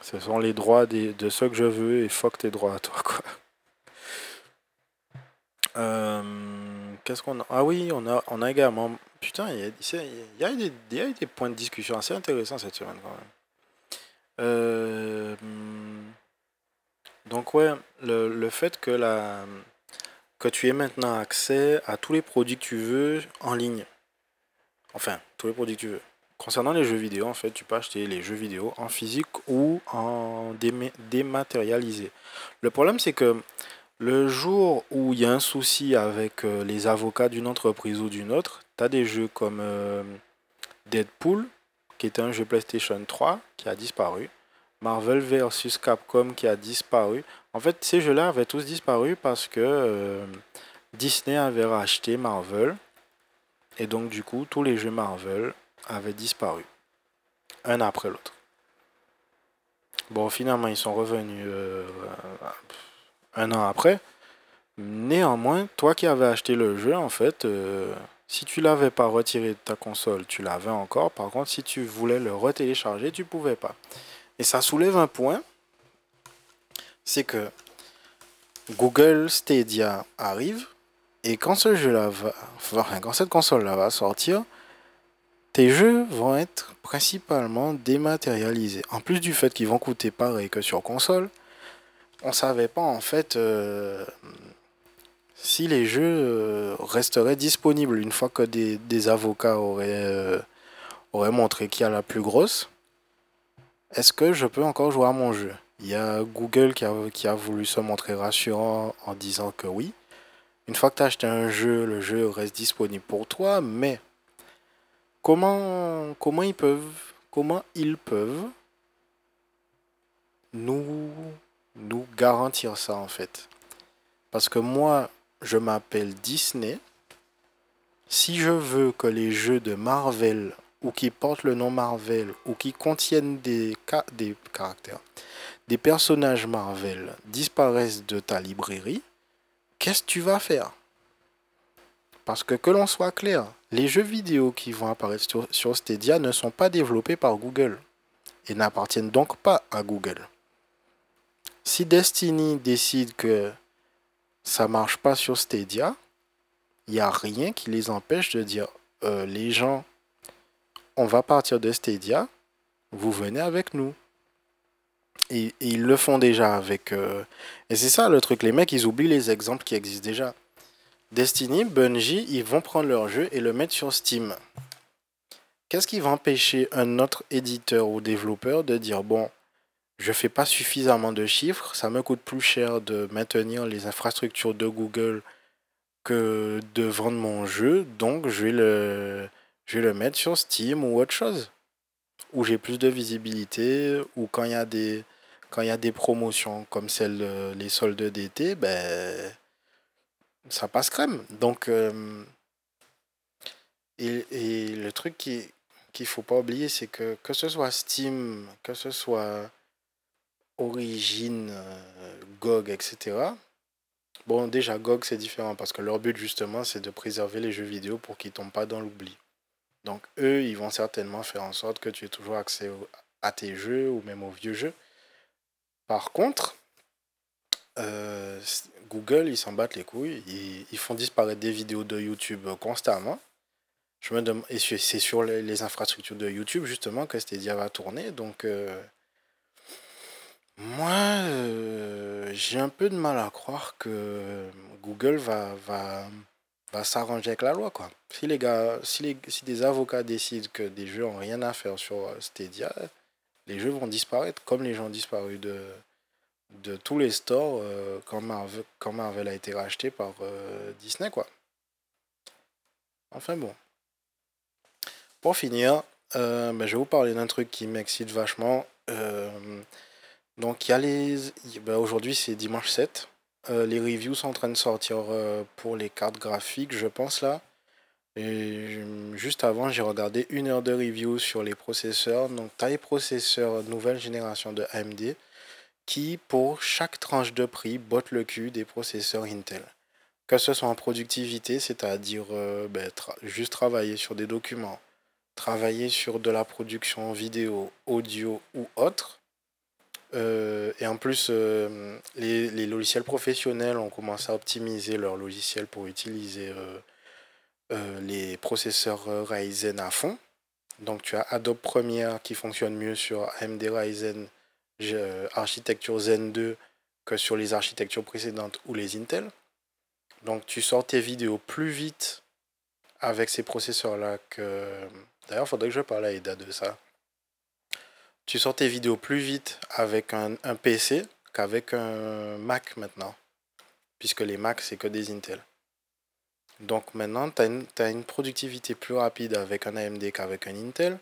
Ce sont les droits de ceux que je veux et fuck tes droits à toi, quoi. Euh, qu'est-ce qu'on a? Ah oui, on a, on a également. Putain, il y a, y, a a des points de discussion assez intéressants cette semaine, quand même. Euh, donc, ouais, le, le fait que la tu aies maintenant accès à tous les produits que tu veux en ligne. Enfin, tous les produits que tu veux. Concernant les jeux vidéo, en fait, tu peux acheter les jeux vidéo en physique ou en dématérialisé. Le problème, c'est que le jour où il y a un souci avec euh, les avocats d'une entreprise ou d'une autre, tu as des jeux comme euh, Deadpool, qui était un jeu PlayStation 3, qui a disparu. Marvel vs Capcom qui a disparu. En fait, ces jeux-là avaient tous disparu parce que euh, Disney avait racheté Marvel. Et donc, du coup, tous les jeux Marvel avaient disparu. Un après l'autre. Bon, finalement, ils sont revenus euh, un an après. Néanmoins, toi qui avais acheté le jeu, en fait, euh, Si tu l'avais pas retiré de ta console, tu l'avais encore. Par contre, si tu voulais le retélécharger, tu pouvais pas. Et ça soulève un point, c'est que Google Stadia arrive et quand ce jeu-là va, enfin, quand cette console-là va sortir, tes jeux vont être principalement dématérialisés. En plus du fait qu'ils vont coûter pareil que sur console, on savait pas en fait euh, si les jeux euh, resteraient disponibles une fois que des, avocats auraient, euh, auraient montré qui a la plus grosse. Est-ce que je peux encore jouer à mon jeu? Il y a Google qui a, voulu se montrer rassurant en disant que oui. Une fois que tu as acheté un jeu, le jeu reste disponible pour toi, mais comment, comment ils peuvent, comment ils peuvent nous, nous garantir ça en fait? Parce que moi, je m'appelle Disney. Si je veux que les jeux de Marvel ou qui portent le nom Marvel ou qui contiennent des, caractères, des personnages Marvel disparaissent de ta librairie, qu'est-ce que tu vas faire? Parce que que l'on soit clair, les jeux vidéo qui vont apparaître sur, sur Stadia ne sont pas développés par Google et n'appartiennent donc pas à Google. Si Destiny décide que ça marche pas sur Stadia, il n'y a rien qui les empêche de dire euh, les gens on va partir de Stadia, vous venez avec nous. Et, ils le font déjà avec... Euh, et c'est ça le truc, les mecs, ils oublient les exemples qui existent déjà. Destiny, Bungie, ils vont prendre leur jeu et le mettre sur Steam. Qu'est-ce qui va empêcher un autre éditeur ou développeur de dire, bon, je fais pas suffisamment de chiffres, ça me coûte plus cher de maintenir les infrastructures de Google que de vendre mon jeu, donc je vais le je vais le mettre sur Steam ou autre chose. Où j'ai plus de visibilité, ou quand il y a des, promotions comme celle les soldes d'été, ben, ça passe crème. Donc, euh, et, le truc qu'il ne faut pas oublier, c'est que que ce soit Steam, que ce soit Origin, euh, GOG, etc. Bon, déjà, GOG, c'est différent parce que leur but, justement, c'est de préserver les jeux vidéo pour qu'ils tombent pas dans l'oubli. Donc eux, ils vont certainement faire en sorte que tu aies toujours accès à tes jeux ou même aux vieux jeux. Par contre, euh, Google, ils s'en battent les couilles. Ils, font disparaître des vidéos de YouTube constamment. Je me demande, et c'est sur les, infrastructures de YouTube justement que Stadia va tourner. Donc, euh, moi, euh, j'ai un peu de mal à croire que Google va, va, va s'arranger avec la loi, quoi. Si les gars, si, les, si des avocats décident que des jeux ont rien à faire sur euh, Stadia, les jeux vont disparaître, comme les gens ont disparu de, de tous les stores euh, quand, Marvel, a été racheté par euh, Disney, quoi. Enfin bon. Pour finir, ben, je vais vous parler d'un truc qui m'excite vachement. donc, il y a les. Ben, aujourd'hui, c'est dimanche 7. Euh, les reviews sont en train de sortir euh, pour les cartes graphiques, je pense là. Juste avant, j'ai regardé une heure de review sur les processeurs. Donc, taille processeur nouvelle génération de AMD qui, pour chaque tranche de prix, botte le cul des processeurs Intel. Que ce soit en productivité, c'est-à-dire euh, ben, juste travailler sur des documents, travailler sur de la production vidéo, audio ou autre, euh, et en plus, euh, les, logiciels professionnels ont commencé à optimiser leurs logiciels pour utiliser euh, les processeurs Ryzen à fond. Donc tu as Adobe Premiere qui fonctionne mieux sur AMD Ryzen architecture Zen 2 que sur les architectures précédentes ou les Intel. Donc tu sors tes vidéos plus vite avec ces processeurs-là que... D'ailleurs, il faudrait que je parle à Eda de ça tu sors tes vidéos plus vite avec un, PC qu'avec un Mac maintenant. Puisque les Macs, c'est que des Intel. Donc maintenant, tu as, une productivité plus rapide avec un AMD qu'avec un Intel.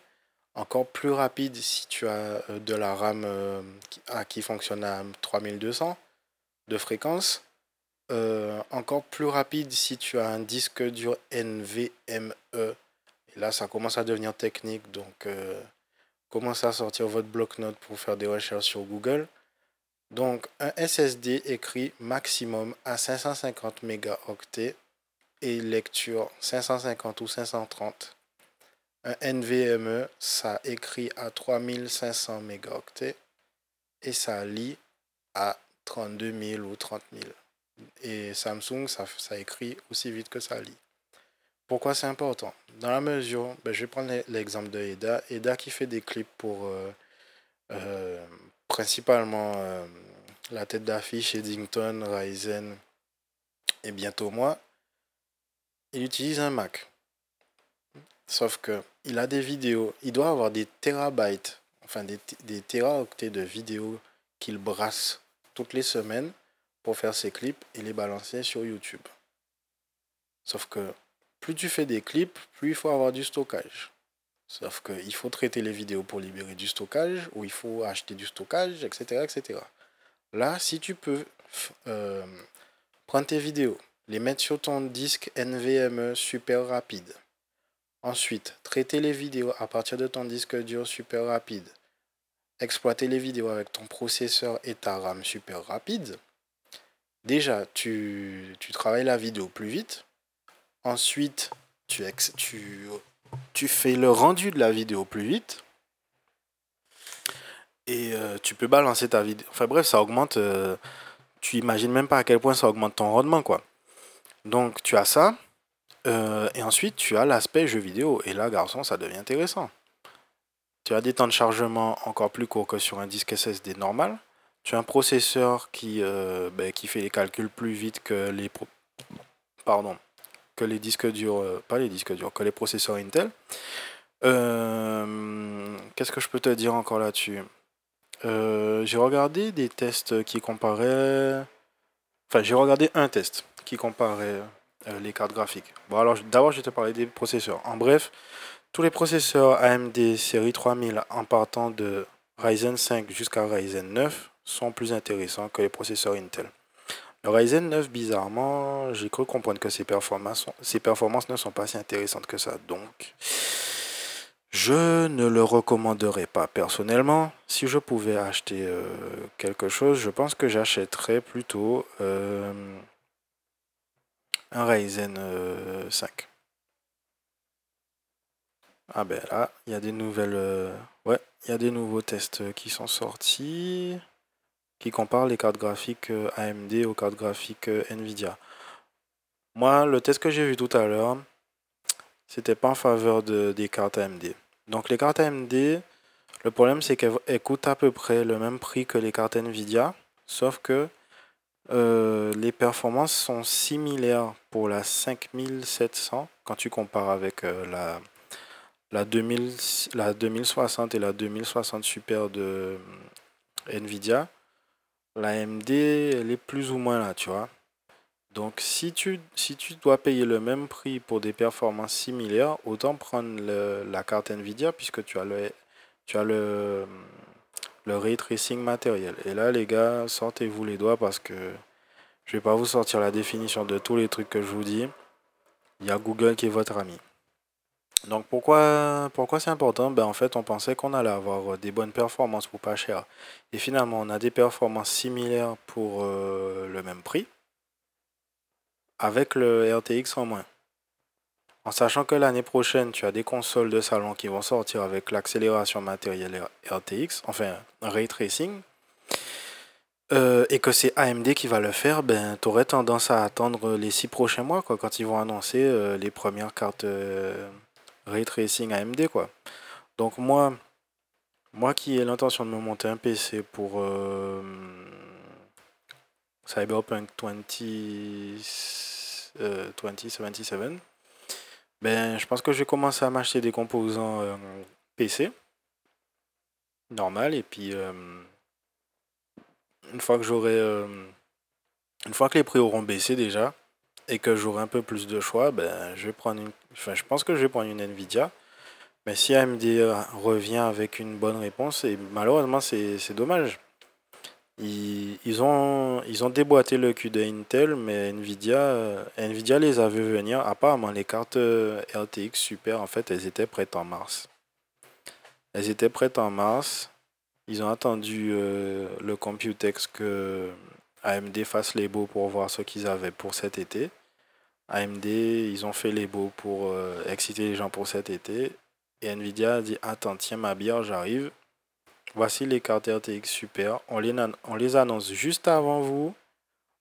Encore plus rapide si tu as euh, de la RAM euh, qui, fonctionne à 3200 de fréquence. Euh, encore plus rapide si tu as un disque dur NVMe. Et là, ça commence à devenir technique. Donc, commencez à sortir votre bloc-notes pour faire des recherches sur Google. Donc, un SSD écrit maximum à 550 mégaoctets et lecture 550 ou 530. Un NVMe, ça écrit à 3500 mégaoctets et ça lit à 32 000 ou 30 000. Et Samsung, ça, ça écrit aussi vite que ça lit. Pourquoi c'est important? Dans la mesure, ben, je vais prendre l'exemple de Eda. Eda qui fait des clips pour euh, euh, principalement euh, la tête d'affiche Eddington, Ryzen et bientôt moi. Il utilise un Mac. Sauf que il a des vidéos. Il doit avoir des terabytes, enfin des, des teraoctets de vidéos qu'il brasse toutes les semaines pour faire ses clips et les balancer sur YouTube. Sauf que plus tu fais des clips, plus il faut avoir du stockage. Sauf qu'il faut traiter les vidéos pour libérer du stockage, ou il faut acheter du stockage, etc. etc. Là, si tu peux euh, prendre tes vidéos, les mettre sur ton disque NVMe super rapide. Ensuite, traiter les vidéos à partir de ton disque dur super rapide. Exploiter les vidéos avec ton processeur et ta RAM super rapide. Déjà, tu, tu travailles la vidéo plus vite. Ensuite, tu, tu, tu fais le rendu de la vidéo plus vite. Et euh, tu peux balancer ta vidéo. Enfin bref, ça augmente. Euh, tu imagines même pas à quel point ça augmente ton rendement, quoi. Donc tu as ça. Euh, et ensuite, tu as l'aspect jeu vidéo. Et là, garçon, ça devient intéressant. Tu as des temps de chargement encore plus courts que sur un disque SSD normal. Tu as un processeur qui, ben, qui fait les calculs plus vite que les, pardon, que les disques durs, pas les disques durs, que les processeurs Intel. Qu'est-ce que je peux te dire encore là-dessus? Euh, j'ai regardé des tests qui comparaient. Enfin, j'ai regardé un test qui comparait euh, les cartes graphiques. Bon, alors d'abord, je vais te parler des processeurs. En bref, tous les processeurs AMD série 3000 en partant de Ryzen 5 jusqu'à Ryzen 9 sont plus intéressants que les processeurs Intel. Le Ryzen 9, bizarrement, j'ai cru comprendre que ses performances, ne sont pas si intéressantes que ça. Donc, je ne le recommanderais pas personnellement. Si je pouvais acheter euh, quelque chose, je pense que j'achèterais plutôt euh, un Ryzen 5. Euh, ah ben là, il y a des nouvelles. ouais, il y a des nouveaux tests qui sont sortis qui comparent les cartes graphiques AMD aux cartes graphiques Nvidia. Moi, le test que j'ai vu tout à l'heure, c'était pas en faveur de, des cartes AMD. Donc les cartes AMD, le problème c'est qu'elles coûtent à peu près le même prix que les cartes Nvidia, sauf que euh, les performances sont similaires pour la 5700 quand tu compares avec euh, la, la, 2000, la 2060 et la 2060 Super de euh, Nvidia. La AMD, elle est plus ou moins là, tu vois. Donc si tu, si tu dois payer le même prix pour des performances similaires, autant prendre la carte Nvidia puisque tu as le, tu as le, le ray tracing matériel. Et là les gars, sortez-vous les doigts parce que je vais pas vous sortir la définition de tous les trucs que je vous dis. Il y a Google qui est votre ami. Donc pourquoi, pourquoi c'est important? Ben En fait, on pensait qu'on allait avoir des bonnes performances pour pas cher. Et finalement, on a des performances similaires pour euh, le même prix avec le RTX en moins. En sachant que l'année prochaine, tu as des consoles de salon qui vont sortir avec l'accélération matérielle RTX, enfin ray tracing, euh, et que c'est AMD qui va le faire, ben, tu aurais tendance à attendre les six prochains mois quoi, quand ils vont annoncer euh, les premières cartes euh, ray tracing AMD. Quoi. Donc moi, moi qui ai l'intention de me monter un PC pour Cyberpunk 20 2077, euh, ben, je pense que je vais commencer à m'acheter des composants euh, PC. Normal. Et puis, euh, une fois que j'aurai. une fois que les prix auront baissé déjà, et que j'aurai un peu plus de choix, ben, je vais prendre une. Enfin, je pense que je vais prendre une Nvidia. Mais si AMD revient avec une bonne réponse, malheureusement, c'est dommage. Ils, ont, ils ont déboîté le cul de Intel, mais Nvidia, Nvidia les a vu venir. Apparemment, les cartes euh, RTX Super, en fait, elles étaient prêtes en mars. Elles étaient prêtes en mars. Ils ont attendu euh, le Computex que AMD fasse les beaux pour voir ce qu'ils avaient pour cet été. AMD, ils ont fait les beaux pour euh, exciter les gens pour cet été. Et Nvidia a dit Attends, tiens ma bière, j'arrive. Voici les cartes RTX Super. On les, on les annonce juste avant vous.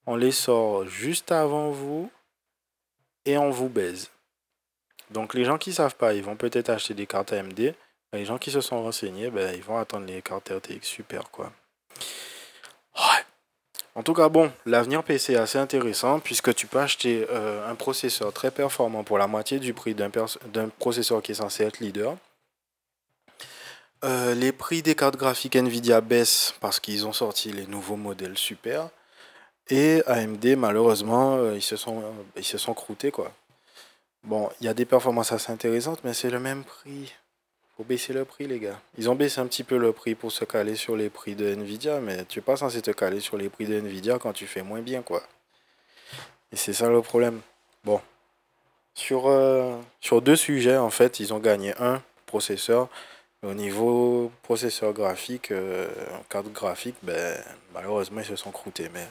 On les sort juste avant vous. Et on vous baise. Donc les gens qui ne savent pas, ils vont peut-être acheter des cartes AMD. Les gens qui se sont renseignés, ben, ils vont attendre les cartes RTX Super. quoi. En tout cas, bon, l'avenir PC est assez intéressant puisque tu peux acheter euh, un processeur très performant pour la moitié du prix d'un processeur qui est censé être leader. Euh, les prix des cartes graphiques Nvidia baissent parce qu'ils ont sorti les nouveaux modèles super. Et AMD, malheureusement, euh, ils, se sont, ils croûtés. Bon, il y a des performances assez intéressantes, mais c'est le même prix baisser le prix, les gars. Ils ont baissé un petit peu le prix pour se caler sur les prix de Nvidia, mais tu es pas censé te caler sur les prix de Nvidia quand tu fais moins bien, quoi. Et c'est ça le problème. Bon. Sur, euh, sur deux sujets, en fait, ils ont gagné un processeur. Au niveau processeur graphique, euh, carte graphique, ben, malheureusement, ils se sont croûtés. Mais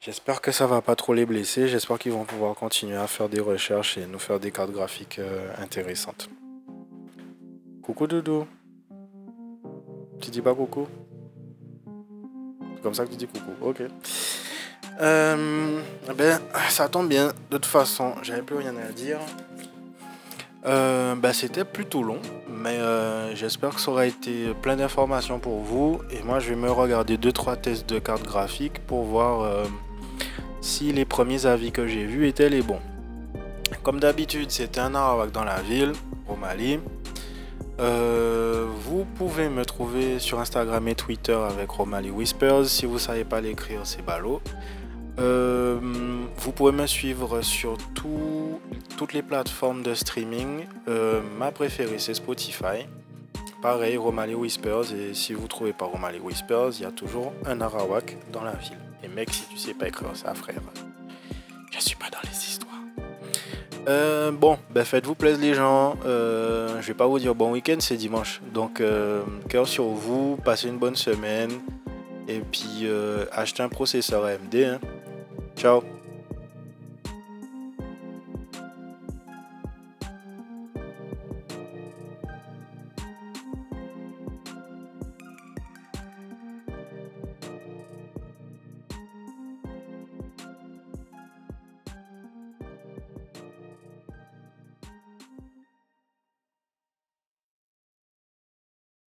j'espère que ça va pas trop les blesser. J'espère qu'ils vont pouvoir continuer à faire des recherches et nous faire des cartes graphiques euh, intéressantes. Coucou Doudou. Tu dis pas coucou? C'est comme ça que tu dis coucou. Ok. Euh, ben, ça tombe bien. De toute façon, j'avais plus rien à dire. Ben, c'était plutôt long, mais euh, j'espère que ça aura été plein d'informations pour vous. Et moi, je vais me regarder 2-3 tests de cartes graphiques pour voir si les premiers avis que j'ai vus étaient les bons. Comme d'habitude, c'était un Arawak dans la ville, au Mali. Euh, vous pouvez me trouver sur Instagram et Twitter avec Romali Whispers. Si vous savez pas l'écrire, c'est ballot. Euh, vous pouvez me suivre sur toutes les plateformes de streaming. Euh, ma préférée, c'est Spotify. Pareil, Romali Whispers. Et si vous trouvez pas Romali Whispers, il y a toujours un Arawak dans la ville. Et mec, si tu sais pas écrire ça, frère, je suis pas dans les histoires. Euh, bon, ben faites-vous plaisir les gens. Euh, je vais pas vous dire bon week-end, c'est dimanche. Donc, euh, cœur sur vous, passez une bonne semaine. Et puis, achetez un processeur AMD. Hein. Ciao